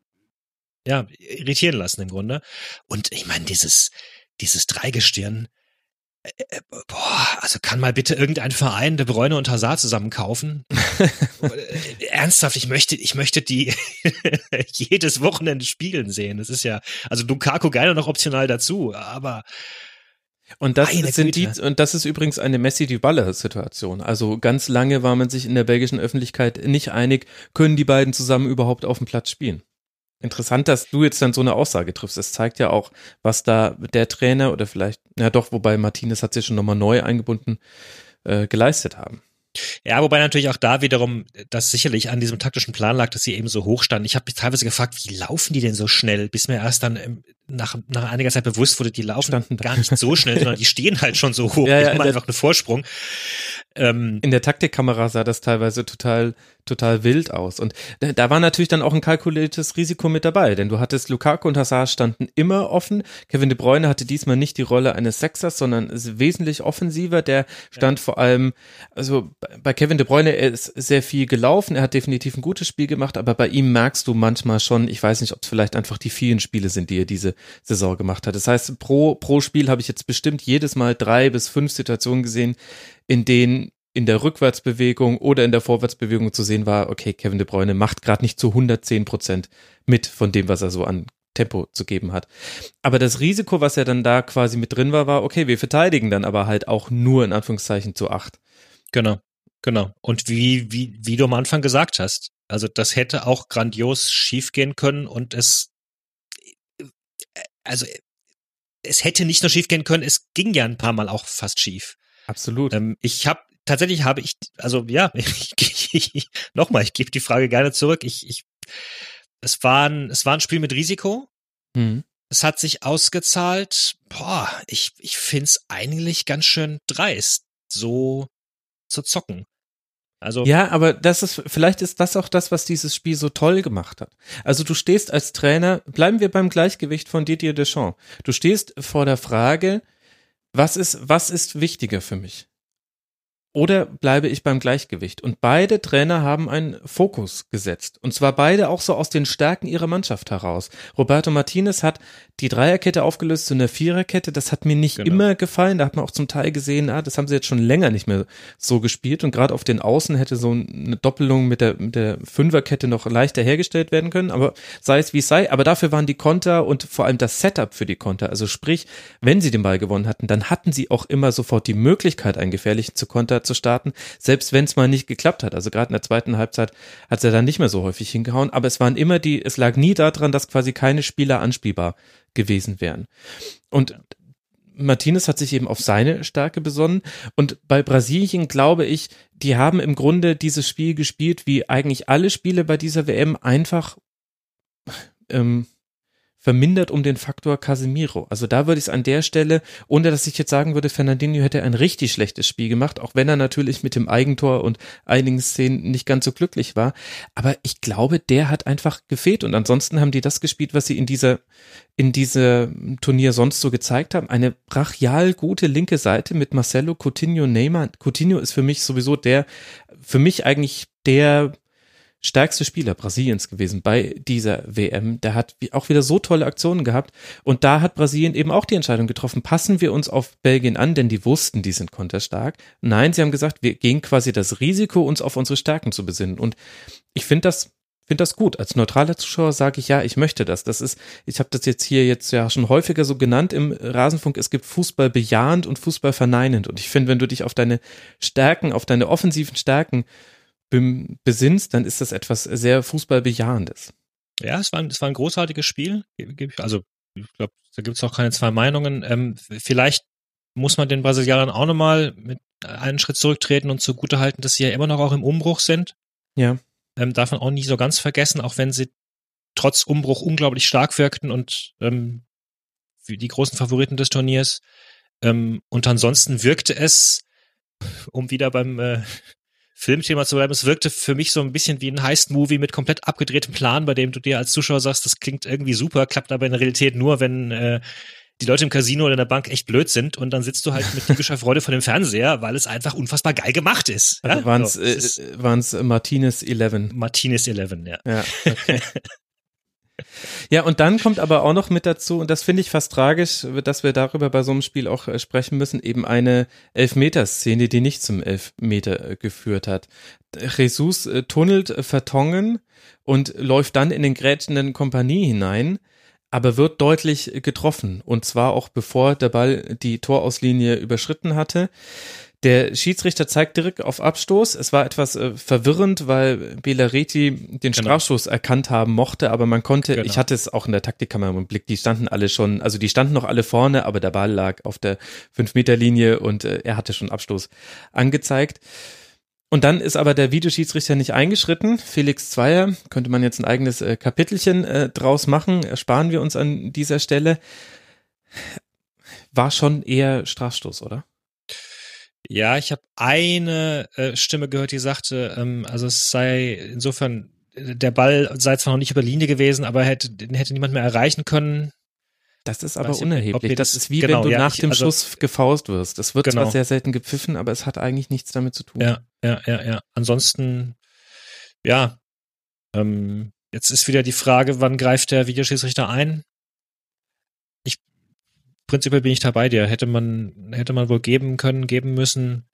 ja, irritieren lassen im Grunde. Und ich meine, dieses, dieses Dreigestirn, äh, äh, boah, also kann mal bitte irgendein Verein De Bruyne und Hazard zusammen kaufen? Äh, ernsthaft, ich möchte, ich möchte die jedes Wochenende spielen sehen. Das ist ja, also Lukaku geil noch optional dazu, aber und das sind die, und das ist übrigens eine Messi Dybala Situation. Also ganz lange war man sich in der belgischen Öffentlichkeit nicht einig, können die beiden zusammen überhaupt auf dem Platz spielen. Interessant, dass du jetzt dann so eine Aussage triffst. Es zeigt ja auch, was da der Trainer oder vielleicht, ja doch, wobei Martinez hat sich schon nochmal neu eingebunden, äh, geleistet haben. Ja, wobei natürlich auch da wiederum das sicherlich an diesem taktischen Plan lag, dass sie eben so hoch standen. Ich habe mich teilweise gefragt, wie laufen die denn so schnell, bis mir erst dann nach, nach einiger Zeit bewusst wurde, die laufen standen gar nicht so schnell, sondern die stehen halt schon so hoch. Ja, ja, die haben einfach einen Vorsprung. Ähm, in der Taktikkamera sah das teilweise total total wild aus. Und da war natürlich dann auch ein kalkuliertes Risiko mit dabei, denn du hattest Lukaku und Hazard standen immer offen. Kevin de Bruyne hatte diesmal nicht die Rolle eines Sexers, sondern ist wesentlich offensiver. Der stand ja. vor allem, also bei Kevin de Bruyne, er ist sehr viel gelaufen, er hat definitiv ein gutes Spiel gemacht, aber bei ihm merkst du manchmal schon, ich weiß nicht, ob es vielleicht einfach die vielen Spiele sind, die er diese Saison gemacht hat. Das heißt, pro, pro Spiel habe ich jetzt bestimmt jedes Mal drei bis fünf Situationen gesehen, in denen in der Rückwärtsbewegung oder in der Vorwärtsbewegung zu sehen war, okay, Kevin de Bruyne macht gerade nicht zu 110 Prozent mit von dem, was er so an Tempo zu geben hat. Aber das Risiko, was ja dann da quasi mit drin war, war, okay, wir verteidigen dann aber halt auch nur in Anführungszeichen zu acht. Genau, genau. Und wie, wie, wie du am Anfang gesagt hast, also das hätte auch grandios schiefgehen können und es, also es hätte nicht nur schiefgehen können, es ging ja ein paar Mal auch fast schief. Absolut. Ähm, ich habe tatsächlich habe ich, also ja, nochmal, ich gebe die Frage gerne zurück. Ich, ich, es war ein, es war ein Spiel mit Risiko. Mhm. Es hat sich ausgezahlt. Boah, ich, ich find's eigentlich ganz schön dreist, so zu zocken. Also ja, aber das ist vielleicht ist das auch das, was dieses Spiel so toll gemacht hat. Also du stehst als Trainer, bleiben wir beim Gleichgewicht von Didier Deschamps. Du stehst vor der Frage, was ist was ist wichtiger für mich? Oder bleibe ich beim Gleichgewicht? Und beide Trainer haben einen Fokus gesetzt. Und zwar beide auch so aus den Stärken ihrer Mannschaft heraus. Roberto Martinez hat die Dreierkette aufgelöst zu einer Viererkette. Das hat mir nicht genau. immer gefallen. Da hat man auch zum Teil gesehen, ah, das haben sie jetzt schon länger nicht mehr so gespielt. Und gerade auf den Außen hätte so eine Doppelung mit der, mit der Fünferkette noch leichter hergestellt werden können. Aber sei es wie es sei. Aber dafür waren die Konter und vor allem das Setup für die Konter. Also sprich, wenn sie den Ball gewonnen hatten, dann hatten sie auch immer sofort die Möglichkeit, einen gefährlichen zu Konter zu starten, selbst wenn es mal nicht geklappt hat. Also gerade in der zweiten Halbzeit hat er dann nicht mehr so häufig hingehauen, aber es waren immer die, es lag nie daran, dass quasi keine Spieler anspielbar gewesen wären. Und Martinez hat sich eben auf seine Stärke besonnen. Und bei Brasilien glaube ich, die haben im Grunde dieses Spiel gespielt, wie eigentlich alle Spiele bei dieser WM einfach ähm, vermindert um den Faktor Casemiro. Also da würde ich es an der Stelle, ohne dass ich jetzt sagen würde, Fernandinho hätte ein richtig schlechtes Spiel gemacht, auch wenn er natürlich mit dem Eigentor und einigen Szenen nicht ganz so glücklich war. Aber ich glaube, der hat einfach gefehlt und ansonsten haben die das gespielt, was sie in dieser, in diesem Turnier sonst so gezeigt haben. Eine brachial gute linke Seite mit Marcelo, Coutinho, Neymar. Coutinho ist für mich sowieso der, für mich eigentlich der stärkste Spieler Brasiliens gewesen bei dieser WM. Der hat auch wieder so tolle Aktionen gehabt. Und da hat Brasilien eben auch die Entscheidung getroffen, passen wir uns auf Belgien an, denn die wussten, die sind konterstark. Nein, sie haben gesagt, wir gehen quasi das Risiko, uns auf unsere Stärken zu besinnen. Und ich finde das finde das gut. Als neutraler Zuschauer sage ich ja, ich möchte das. Das ist, ich habe das jetzt hier jetzt ja schon häufiger so genannt im Rasenfunk. Es gibt Fußball bejahend und Fußball verneinend. Und ich finde, wenn du dich auf deine Stärken, auf deine offensiven Stärken besinnst, dann ist das etwas sehr Fußballbejahendes. Ja, es war, ein, es war ein großartiges Spiel. Also, ich glaube, da gibt es auch keine zwei Meinungen. Ähm, vielleicht muss man den Brasilianern auch nochmal mit einen Schritt zurücktreten und zugutehalten, dass sie ja immer noch auch im Umbruch sind. Ja. Ähm, darf man auch nicht so ganz vergessen, auch wenn sie trotz Umbruch unglaublich stark wirkten und ähm, die großen Favoriten des Turniers. Ähm, und ansonsten wirkte es, um wieder beim äh, Filmthema zu bleiben, es wirkte für mich so ein bisschen wie ein Heist-Movie mit komplett abgedrehtem Plan, bei dem du dir als Zuschauer sagst, das klingt irgendwie super, klappt aber in der Realität nur, wenn äh, die Leute im Casino oder in der Bank echt blöd sind und dann sitzt du halt mit typischer Freude vor dem Fernseher, weil es einfach unfassbar geil gemacht ist. Also ja? waren es so, äh, waren's Martinez 11. Martinez 11, ja. Ja, okay. Ja, und dann kommt aber auch noch mit dazu, und das finde ich fast tragisch, dass wir darüber bei so einem Spiel auch äh, sprechen müssen, eben eine Elfmeterszene, die nicht zum Elfmeter äh, geführt hat. Jesus äh, tunnelt Vertongen und läuft dann in den grätschenden Kompanie hinein, aber wird deutlich getroffen. Und zwar auch bevor der Ball die Torauslinie überschritten hatte. Der Schiedsrichter zeigt direkt auf Abstoß. Es war etwas äh, verwirrend, weil Belareti den genau. Strafstoß erkannt haben mochte, aber man konnte, genau. ich hatte es auch in der Taktikkamera im Blick, die standen alle schon, also die standen noch alle vorne, aber der Ball lag auf der 5-Meter-Linie und äh, er hatte schon Abstoß angezeigt. Und dann ist aber der Videoschiedsrichter nicht eingeschritten. Felix Zweier, könnte man jetzt ein eigenes äh, Kapitelchen äh, draus machen, ersparen wir uns an dieser Stelle. War schon eher Strafstoß, oder? Ja, ich habe eine äh, Stimme gehört, die sagte, ähm, also es sei insofern, der Ball sei zwar noch nicht über Linie gewesen, aber hätte, den hätte niemand mehr erreichen können. Das ist aber unerheblich. Das, das, ist wie genau, wenn du ja, nach ich, dem also, Schuss gefaust wirst. Das wird genau. zwar sehr selten gepfiffen, aber es hat eigentlich nichts damit zu tun. Ja, ja, ja, ja. Ansonsten, ja, ähm, jetzt ist wieder die Frage, wann greift der Videoschiedsrichter ein? Prinzipiell bin ich da bei dir. Hätte man, hätte man wohl geben können, geben müssen.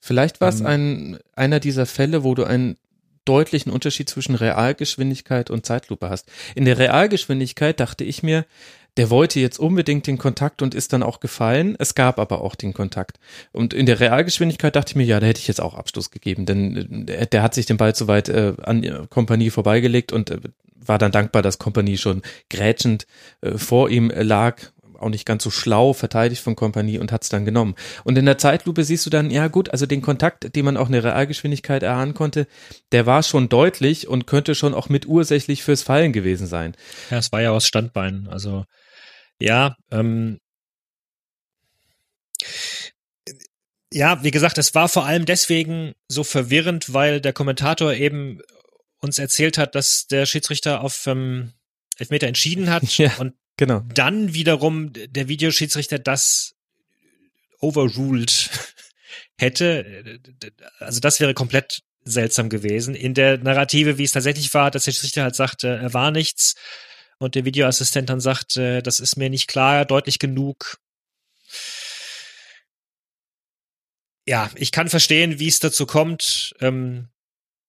Vielleicht war es ähm, ein, einer dieser Fälle, wo du einen deutlichen Unterschied zwischen Realgeschwindigkeit und Zeitlupe hast. In der Realgeschwindigkeit dachte ich mir, der wollte jetzt unbedingt den Kontakt und ist dann auch gefallen. Es gab aber auch den Kontakt. Und in der Realgeschwindigkeit dachte ich mir, ja, da hätte ich jetzt auch Abstoß gegeben, denn der, äh, der hat sich den Ball zu weit äh, an Kompanie vorbeigelegt und äh, war dann dankbar, dass Kompanie schon grätschend äh, vor ihm lag auch nicht ganz so schlau verteidigt von Kompanie und hat es dann genommen. Und in der Zeitlupe siehst du dann, ja gut, also den Kontakt, den man auch in der Realgeschwindigkeit erahnen konnte, der war schon deutlich und könnte schon auch mit ursächlich fürs Fallen gewesen sein. Ja, es war ja aus Standbein. Also ja, ähm, ja, wie gesagt, es war vor allem deswegen so verwirrend, weil der Kommentator eben uns erzählt hat, dass der Schiedsrichter auf ähm, Elfmeter entschieden hat ja. und Genau. Dann wiederum der Videoschiedsrichter das overruled hätte. Also das wäre komplett seltsam gewesen. In der Narrative, wie es tatsächlich war, dass der Schiedsrichter halt sagte, er war nichts und der Videoassistent dann sagt, das ist mir nicht klar, deutlich genug. Ja, ich kann verstehen, wie es dazu kommt. Ähm,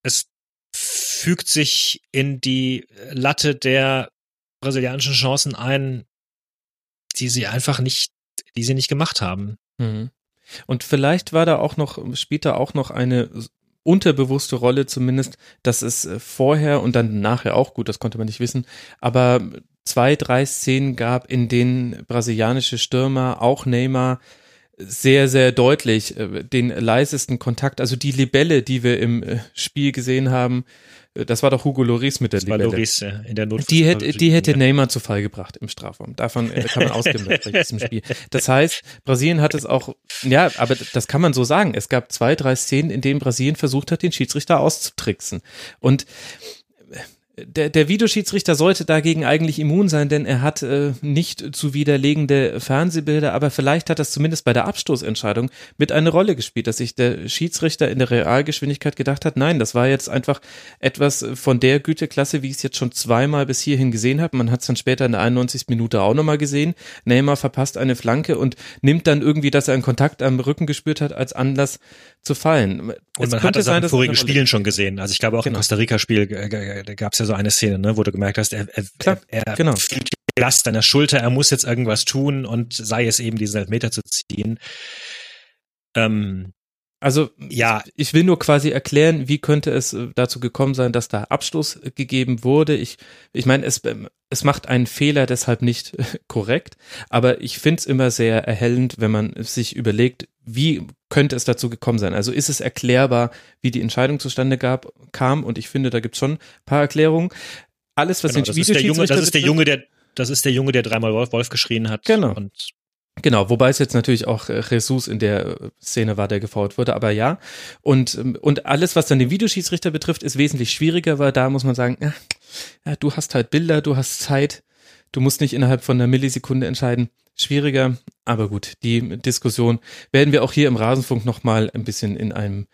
es fügt sich in die Latte der brasilianischen Chancen ein, die sie einfach nicht, die sie nicht gemacht haben. Mhm. Und vielleicht war da auch noch später auch noch eine unterbewusste Rolle zumindest, dass es äh, vorher und dann nachher auch gut, das konnte man nicht wissen, aber zwei, drei Szenen gab, in denen brasilianische Stürmer, auch Neymar, sehr, sehr deutlich äh, den leisesten Kontakt, also die Libelle, die wir im äh, Spiel gesehen haben, äh, das war doch Hugo Loris mit der das Libelle. War Loris, ja, in der Not die hätte, die hätte Neymar zu Fall gebracht im Strafraum. Davon kann man ausgehen bei diesem Spiel. Das heißt, Brasilien hat es auch, ja, aber das kann man so sagen. Es gab zwei, drei Szenen, in denen Brasilien versucht hat, den Schiedsrichter auszutricksen. Und der, der Videoschiedsrichter sollte dagegen eigentlich immun sein, denn er hat äh, nicht zu widerlegende Fernsehbilder, aber vielleicht hat das zumindest bei der Abstoßentscheidung mit eine Rolle gespielt, dass sich der Schiedsrichter in der Realgeschwindigkeit gedacht hat, nein, das war jetzt einfach etwas von der Güteklasse, wie ich es jetzt schon zweimal bis hierhin gesehen habe. Man hat es dann später in der 91. Minute auch nochmal gesehen. Neymar verpasst eine Flanke und nimmt dann irgendwie, dass er einen Kontakt am Rücken gespürt hat, als Anlass zu fallen. Und es man hat das sein, in vorigen Spielen schon gesehen. Also ich glaube auch genau. im Costa Rica-Spiel gab es ja so eine Szene, ne, wo du gemerkt hast, er, er, Klar, er genau. fühlt die Last an der Schulter, er muss jetzt irgendwas tun und sei es eben diesen Elfmeter zu ziehen. Ähm, also ja, ich will nur quasi erklären, wie könnte es äh, dazu gekommen sein, dass da Abstoß gegeben wurde. Ich, ich meine, es, ähm, es macht einen Fehler deshalb nicht korrekt, aber ich finde es immer sehr erhellend, wenn man sich überlegt, wie könnte es dazu gekommen sein? Also ist es erklärbar, wie die Entscheidung zustande gab, kam und ich finde, da gibt es schon ein paar Erklärungen. Alles, was genau, den das ist der Junge, das ist der Junge, der das ist der Junge, der dreimal Wolf, Wolf geschrien hat. Genau. Und Genau, wobei es jetzt natürlich auch äh, Jesus in der äh, Szene war, der gefault wurde, aber ja. Und, ähm, und alles, was dann den Videoschiedsrichter betrifft, ist wesentlich schwieriger, weil da muss man sagen, ja, du hast halt Bilder, du hast Zeit, du musst nicht innerhalb von einer Millisekunde entscheiden. Schwieriger, aber gut, die Diskussion werden wir auch hier im Rasenfunk nochmal ein bisschen in einem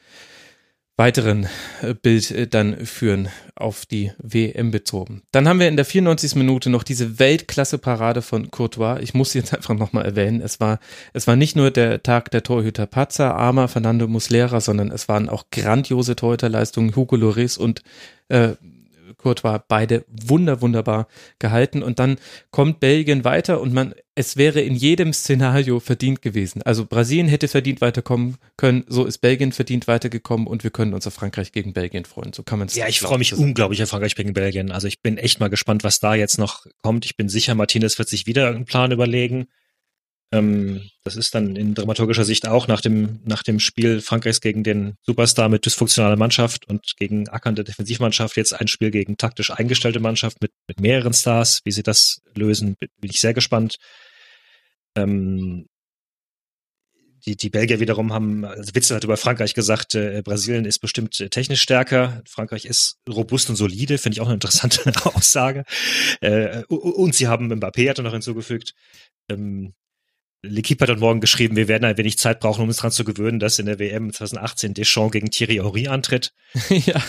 weiteren äh, Bild äh, dann führen auf die WM bezogen. Dann haben wir in der 94. Minute noch diese Weltklasse-Parade von Courtois. Ich muss jetzt einfach nochmal erwähnen. Es war, es war nicht nur der Tag der Torhüter Pazza, Arma, Fernando Muslera, sondern es waren auch grandiose Torhüterleistungen. Hugo Loris und äh, Courtois beide wunder, wunderbar gehalten. Und dann kommt Belgien weiter und man, es wäre in jedem Szenario verdient gewesen. Also Brasilien hätte verdient weiterkommen können, so ist Belgien verdient weitergekommen und wir können uns auf Frankreich gegen Belgien freuen. So kann man es Ja, ich freue mich unglaublich auf Frankreich gegen Belgien. Also ich bin echt mal gespannt, was da jetzt noch kommt. Ich bin sicher, Martinez wird sich wieder einen Plan überlegen. Ähm, das ist dann in dramaturgischer Sicht auch nach dem, nach dem Spiel Frankreichs gegen den Superstar mit dysfunktionaler Mannschaft und gegen ackernde Defensivmannschaft jetzt ein Spiel gegen taktisch eingestellte Mannschaft mit, mit mehreren Stars. Wie sie das lösen, bin ich sehr gespannt. Ähm, die, die Belgier wiederum haben, also Witzel hat über Frankreich gesagt, äh, Brasilien ist bestimmt äh, technisch stärker, Frankreich ist robust und solide, finde ich auch eine interessante Aussage. Äh, und sie haben Mbappé hat er noch hinzugefügt. Ähm, L'Equipe hat dann morgen geschrieben, wir werden ein wenig Zeit brauchen, um uns daran zu gewöhnen, dass in der WM 2018 Deschamps gegen Thierry Henry antritt. ja.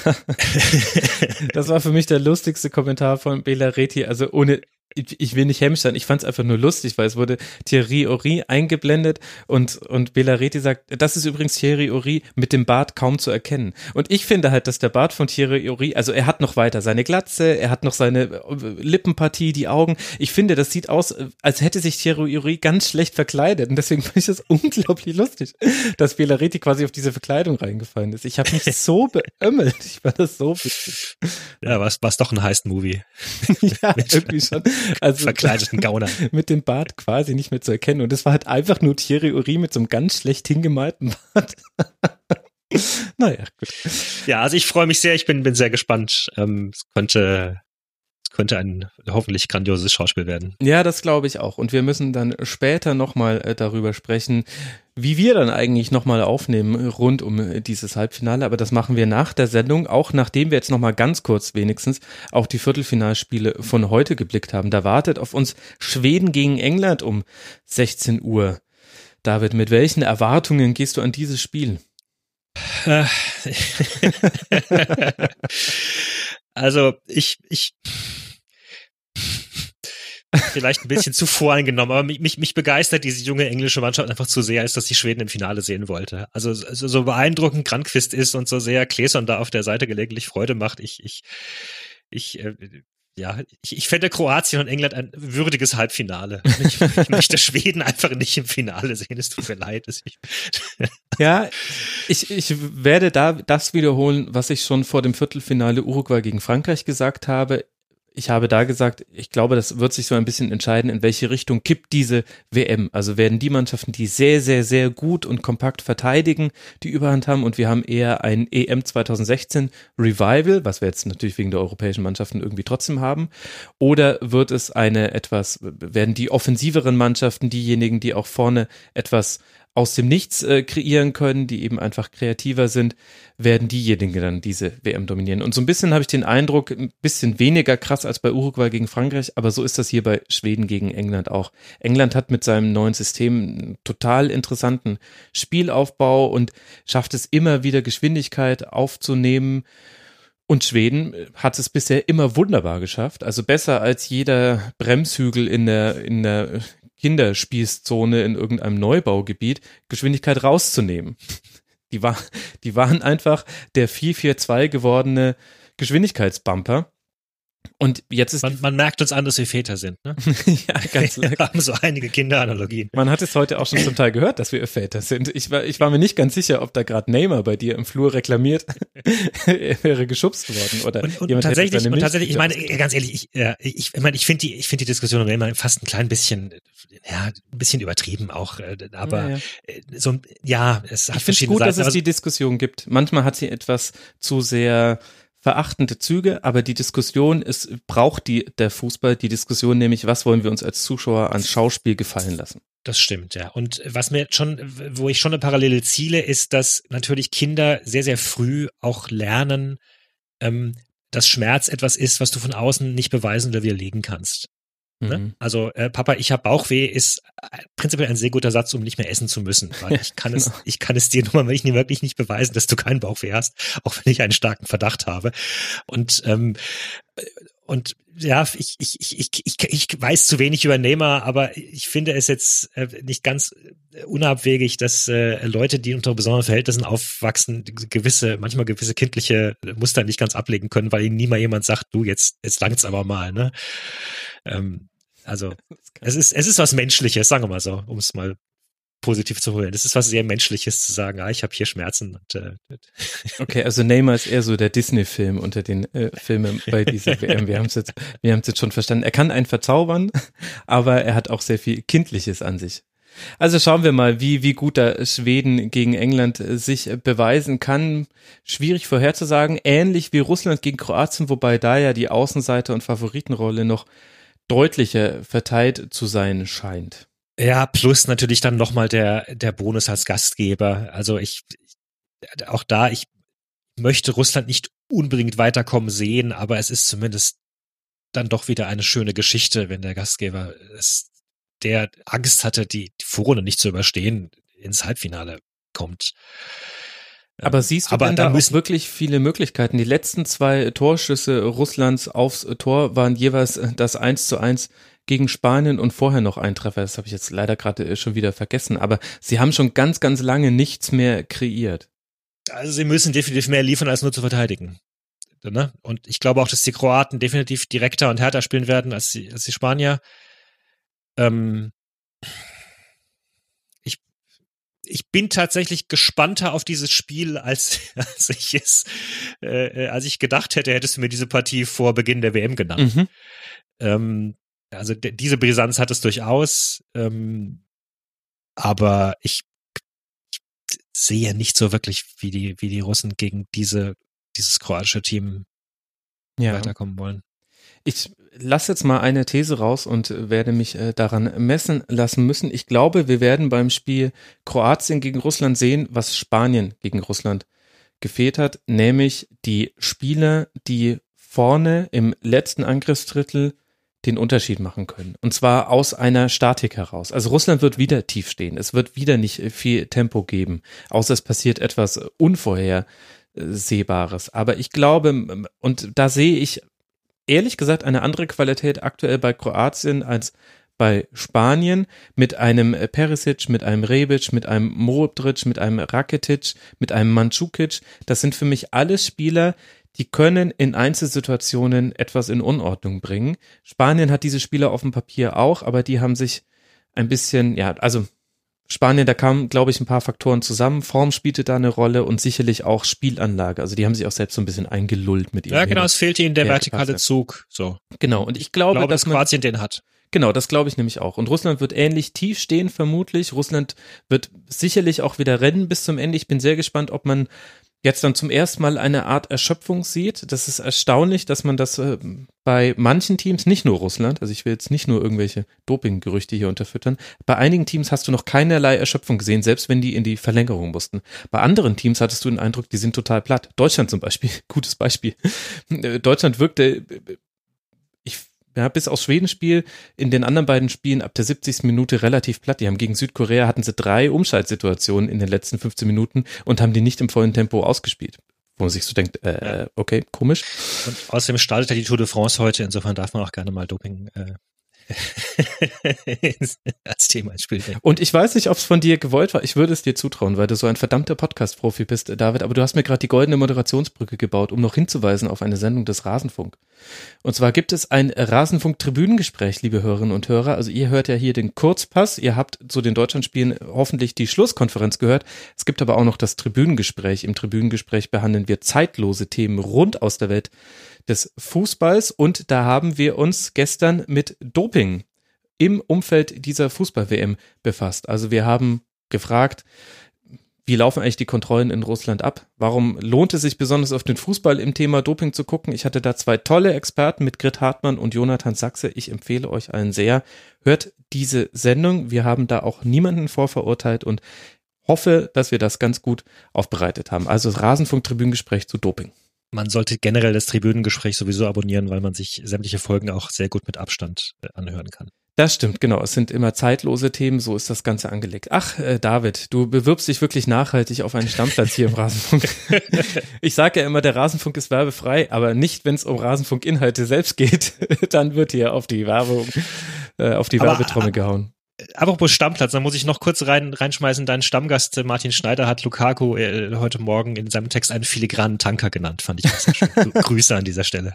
das war für mich der lustigste Kommentar von Bela Reti. Also ohne ich, ich will nicht hämisch sein, ich fand es einfach nur lustig, weil es wurde Thierry Ori eingeblendet und, und Belareti sagt, das ist übrigens Thierry Ori mit dem Bart kaum zu erkennen. Und ich finde halt, dass der Bart von Thierry Ori, also er hat noch weiter seine Glatze, er hat noch seine äh, Lippenpartie, die Augen. Ich finde, das sieht aus, als hätte sich Thierry Ori ganz schlecht verkleidet. Und deswegen finde ich das unglaublich lustig, dass Belareti quasi auf diese Verkleidung reingefallen ist. Ich habe mich so beömmelt. Ich fand das so witzig. Ja, war es doch ein Heist-Movie. ja, irgendwie schon. Also, verkleideten Gauner. Mit dem Bart quasi nicht mehr zu erkennen. Und es war halt einfach nur Thierry Uri mit so einem ganz schlecht hingemalten Bart. naja, gut. Ja, also ich freue mich sehr, ich bin, bin sehr gespannt. Ähm, es könnte könnte ein hoffentlich grandioses Schauspiel werden. Ja, das glaube ich auch. Und wir müssen dann später nochmal äh, darüber sprechen, wie wir dann eigentlich nochmal aufnehmen rund um äh, dieses Halbfinale. Aber das machen wir nach der Sendung, auch nachdem wir jetzt nochmal ganz kurz wenigstens auf die Viertelfinalspiele von heute geblickt haben. Da wartet auf uns Schweden gegen England um 16 Uhr. David, mit welchen Erwartungen gehst du an dieses Spiel? also ich, ich, vielleicht ein bisschen zu voreingenommen, aber mich, mich, mich begeistert diese junge englische Mannschaft einfach zu sehr, als dass ich Schweden im Finale sehen wollte. Also, also so beeindruckend Grandquist ist und so sehr Kleson da auf der Seite gelegentlich Freude macht. Ich, ich, ich, äh, ja, ich, ich fände Kroatien und England ein würdiges Halbfinale. Ich, ich möchte Schweden einfach nicht im Finale sehen. Es tut mir leid. ja, ich, ich werde da das wiederholen, was ich schon vor dem Viertelfinale Uruguay gegen Frankreich gesagt habe ich habe da gesagt, ich glaube, das wird sich so ein bisschen entscheiden, in welche Richtung kippt diese WM. Also werden die Mannschaften, die sehr, sehr, sehr gut und kompakt verteidigen, die Überhand haben und wir haben eher ein EM 2016 Revival, was wir jetzt natürlich wegen der europäischen Mannschaften irgendwie trotzdem haben. Oder wird es eine etwas, werden die offensiveren Mannschaften diejenigen, die auch vorne etwas aus dem Nichts äh, kreieren können, die eben einfach kreativer sind, werden diejenigen dann diese WM dominieren. Und so ein bisschen habe ich den Eindruck, ein bisschen weniger krass als bei Uruguay gegen Frankreich, aber so ist das hier bei Schweden gegen England auch. England hat mit seinem neuen System einen total interessanten Spielaufbau und schafft es immer wieder Geschwindigkeit aufzunehmen. Und Schweden hat es bisher immer wunderbar geschafft, also besser als jeder Bremshügel in der, in der Kinderspießzone in irgendeinem Neubaugebiet Geschwindigkeit rauszunehmen. Die, war, die waren einfach der 442 gewordene Geschwindigkeitsbumper. Und jetzt ist. Man, man merkt uns an, dass wir Väter sind, ne? ja, ganz Wir haben so einige Kinderanalogien. Man hat es heute auch schon zum Teil gehört, dass wir Väter sind. Ich war, ich war mir nicht ganz sicher, ob da gerade Neymar bei dir im Flur reklamiert, er wäre geschubst worden oder und, und, und tatsächlich, und tatsächlich, ich meine, ganz ehrlich, ich, äh, ich, ich meine, ich finde die, ich finde die Diskussion um Neymar fast ein klein bisschen, ja, ein bisschen übertrieben auch, äh, aber ja, ja. Äh, so, ja, es hat ich verschiedene gut, Seiten. dass es die Diskussion gibt. Manchmal hat sie etwas zu sehr verachtende Züge, aber die Diskussion ist, braucht die, der Fußball die Diskussion nämlich, was wollen wir uns als Zuschauer ans Schauspiel gefallen lassen? Das stimmt, ja. Und was mir schon, wo ich schon eine Parallele ziele, ist, dass natürlich Kinder sehr, sehr früh auch lernen, ähm, dass Schmerz etwas ist, was du von außen nicht beweisen oder widerlegen kannst. Ne? Mhm. Also äh, Papa, ich habe Bauchweh ist äh, prinzipiell ein sehr guter Satz, um nicht mehr essen zu müssen. Weil ich kann es, ich kann es dir nur mal wirklich nicht beweisen, dass du keinen Bauchweh hast, auch wenn ich einen starken Verdacht habe. Und ähm, und ja, ich, ich, ich, ich, ich weiß zu wenig über Neymar, aber ich finde es jetzt äh, nicht ganz unabwegig, dass äh, Leute, die unter besonderen Verhältnissen aufwachsen, gewisse, manchmal gewisse kindliche Muster nicht ganz ablegen können, weil ihnen nie mal jemand sagt, du, jetzt, jetzt langt's aber mal, ne? Ähm, also, es ist, es ist was Menschliches, sagen wir mal so, um es mal positiv zu holen. Das ist was sehr Menschliches zu sagen, ah, ich habe hier Schmerzen. Und, äh, okay, also Neymar ist eher so der Disney-Film unter den äh, Filmen bei dieser WM. Wir haben es jetzt, wir haben es jetzt schon verstanden. Er kann einen verzaubern, aber er hat auch sehr viel Kindliches an sich. Also schauen wir mal, wie, wie gut da Schweden gegen England äh, sich beweisen kann. Schwierig vorherzusagen. Ähnlich wie Russland gegen Kroatien, wobei da ja die Außenseiter- und Favoritenrolle noch deutlicher verteilt zu sein scheint. Ja, plus natürlich dann nochmal der, der Bonus als Gastgeber. Also ich, auch da, ich möchte Russland nicht unbedingt weiterkommen sehen, aber es ist zumindest dann doch wieder eine schöne Geschichte, wenn der Gastgeber es, der Angst hatte, die, die Vorrunde nicht zu überstehen, ins Halbfinale kommt. Aber siehst du aber denn da auch wirklich viele Möglichkeiten? Die letzten zwei Torschüsse Russlands aufs Tor waren jeweils das 1 zu 1 gegen Spanien und vorher noch ein Treffer. Das habe ich jetzt leider gerade äh, schon wieder vergessen. Aber sie haben schon ganz, ganz lange nichts mehr kreiert. Also sie müssen definitiv mehr liefern, als nur zu verteidigen. Ne? Und ich glaube auch, dass die Kroaten definitiv direkter und härter spielen werden als die, als die Spanier. Ähm, ich bin tatsächlich gespannter auf dieses Spiel, als, als ich es, äh, äh, als ich gedacht hätte, hättest du mir diese Partie vor Beginn der WM genannt. Mhm. Ähm, also diese Brisanz hat es durchaus, ähm, aber ich, ich sehe nicht so wirklich, wie die, wie die Russen gegen diese, dieses kroatische Team ja. weiterkommen wollen. Ich lasse jetzt mal eine These raus und werde mich äh, daran messen lassen müssen. Ich glaube, wir werden beim Spiel Kroatien gegen Russland sehen, was Spanien gegen Russland gefehlt hat, nämlich die Spieler, die vorne im letzten Angriffsdrittel den Unterschied machen können. Und zwar aus einer Statik heraus. Also Russland wird wieder tief stehen. Es wird wieder nicht viel Tempo geben, außer es passiert etwas Unvorhersehbares. Aber ich glaube, und da sehe ich ehrlich gesagt eine andere Qualität aktuell bei Kroatien als bei Spanien mit einem Perisic, mit einem Rebic, mit einem Modric, mit einem Rakitic, mit einem Mandzukic. Das sind für mich alles Spieler, die können in Einzelsituationen etwas in Unordnung bringen. Spanien hat diese Spieler auf dem Papier auch, aber die haben sich ein bisschen, ja, also Spanien, da kamen, glaube ich, ein paar Faktoren zusammen. Form spielte da eine Rolle und sicherlich auch Spielanlage. Also die haben sich auch selbst so ein bisschen eingelullt mit ihrem. Ja, genau, es fehlte ihnen der vertikale Zug. So. Genau. Und ich glaube, ich glaube dass man, Kroatien den hat. Genau, das glaube ich nämlich auch. Und Russland wird ähnlich tief stehen, vermutlich. Russland wird sicherlich auch wieder rennen bis zum Ende. Ich bin sehr gespannt, ob man jetzt dann zum ersten Mal eine Art Erschöpfung sieht. Das ist erstaunlich, dass man das äh, bei manchen Teams, nicht nur Russland, also ich will jetzt nicht nur irgendwelche Dopinggerüchte hier unterfüttern, bei einigen Teams hast du noch keinerlei Erschöpfung gesehen, selbst wenn die in die Verlängerung mussten. Bei anderen Teams hattest du den Eindruck, die sind total platt. Deutschland zum Beispiel, gutes Beispiel. Deutschland wirkte ich ja, bis aufs Schwedenspiel in den anderen beiden Spielen ab der 70. Minute relativ platt. Die haben gegen Südkorea hatten sie drei Umschaltsituationen in den letzten 15 Minuten und haben die nicht im vollen Tempo ausgespielt. Wo man sich so denkt, äh, okay, komisch. Und außerdem startet ja die Tour de France heute, insofern darf man auch gerne mal Doping äh, als Thema ins Spiel bringen. Und ich weiß nicht, ob es von dir gewollt war. Ich würde es dir zutrauen, weil du so ein verdammter Podcast-Profi bist, David. Aber du hast mir gerade die goldene Moderationsbrücke gebaut, um noch hinzuweisen auf eine Sendung des Rasenfunk. Und zwar gibt es ein Rasenfunk-Tribünengespräch, liebe Hörerinnen und Hörer. Also ihr hört ja hier den Kurzpass. Ihr habt zu den Deutschlandspielen hoffentlich die Schlusskonferenz gehört. Es gibt aber auch noch das Tribünengespräch. Im Tribünengespräch behandeln wir zeitlose Themen rund aus der Welt des Fußballs und da haben wir uns gestern mit Doping im Umfeld dieser Fußball-WM befasst. Also wir haben gefragt, wie laufen eigentlich die Kontrollen in Russland ab? Warum lohnt es sich besonders auf den Fußball im Thema Doping zu gucken? Ich hatte da zwei tolle Experten mit Grit Hartmann und Jonathan Sachse. Ich empfehle euch allen sehr. Hört diese Sendung. Wir haben da auch niemanden vorverurteilt und hoffe, dass wir das ganz gut aufbereitet haben. Also das Rasenfunk-Tribünengespräch zu Doping man sollte generell das Tribünengespräch sowieso abonnieren, weil man sich sämtliche Folgen auch sehr gut mit Abstand äh, anhören kann. Das stimmt, genau. Es sind immer zeitlose Themen, so ist das Ganze angelegt. Ach, äh, David, du bewirbst dich wirklich nachhaltig auf einen Stammplatz hier im Rasenfunk. ich sage ja immer, der Rasenfunk ist werbefrei, aber nicht, wenn es um Rasenfunkinhalte selbst geht. Dann wird hier auf die Werbung, äh, auf die aber, Werbetrommel gehauen apropos Stammplatz, da muss ich noch kurz rein, reinschmeißen. Dein Stammgast äh, Martin Schneider hat Lukaku äh, heute Morgen in seinem Text einen filigranen Tanker genannt. Fand ich sehr schön. Grüße an dieser Stelle.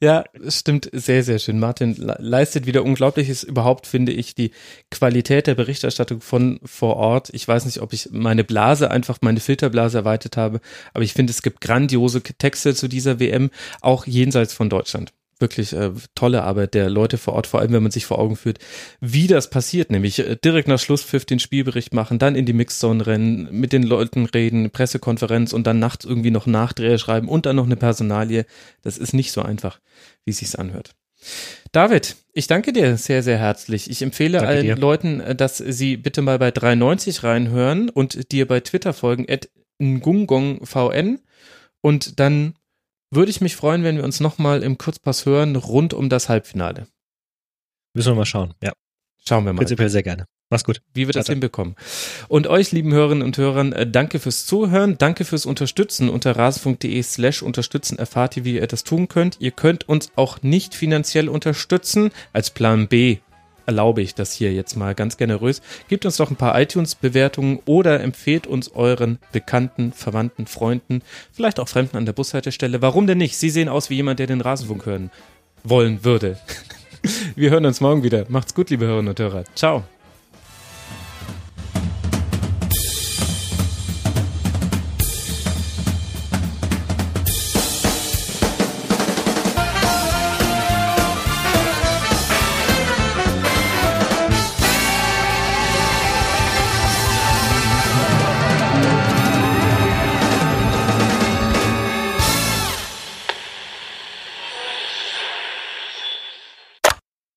Ja, stimmt sehr, sehr schön. Martin leistet wieder Unglaubliches. Überhaupt finde ich die Qualität der Berichterstattung von vor Ort. Ich weiß nicht, ob ich meine Blase einfach, meine Filterblase erweitert habe, aber ich finde, es gibt grandiose Texte zu dieser WM, auch jenseits von Deutschland wirklich äh, tolle Arbeit der Leute vor Ort, vor allem wenn man sich vor Augen führt, wie das passiert, nämlich äh, direkt nach Schlusspfiff den Spielbericht machen, dann in die Mixzone rennen, mit den Leuten reden, Pressekonferenz und dann nachts irgendwie noch Nachdreher schreiben und dann noch eine Personalie. Das ist nicht so einfach, wie es sich anhört. David, ich danke dir sehr, sehr herzlich. Ich empfehle danke allen dir. Leuten, äh, dass sie bitte mal bei 93 reinhören und dir bei Twitter folgen, at ngungongvn und dann würde ich mich freuen, wenn wir uns nochmal im Kurzpass hören rund um das Halbfinale. Müssen wir mal schauen, ja. Schauen wir mal. Prinzipiell sehr gerne. Mach's gut. Wie wir das hinbekommen. Und euch, lieben Hörerinnen und Hörern, äh, danke fürs Zuhören, danke fürs Unterstützen. Unter rasenfunk.de slash unterstützen erfahrt ihr, wie ihr das tun könnt. Ihr könnt uns auch nicht finanziell unterstützen. Als Plan B erlaube ich das hier jetzt mal ganz generös. Gebt uns doch ein paar iTunes-Bewertungen oder empfehlt uns euren Bekannten, Verwandten, Freunden, vielleicht auch Fremden an der Bushaltestelle. Warum denn nicht? Sie sehen aus wie jemand, der den Rasenfunk hören wollen würde. Wir hören uns morgen wieder. Macht's gut, liebe Hörerinnen und Hörer. Ciao.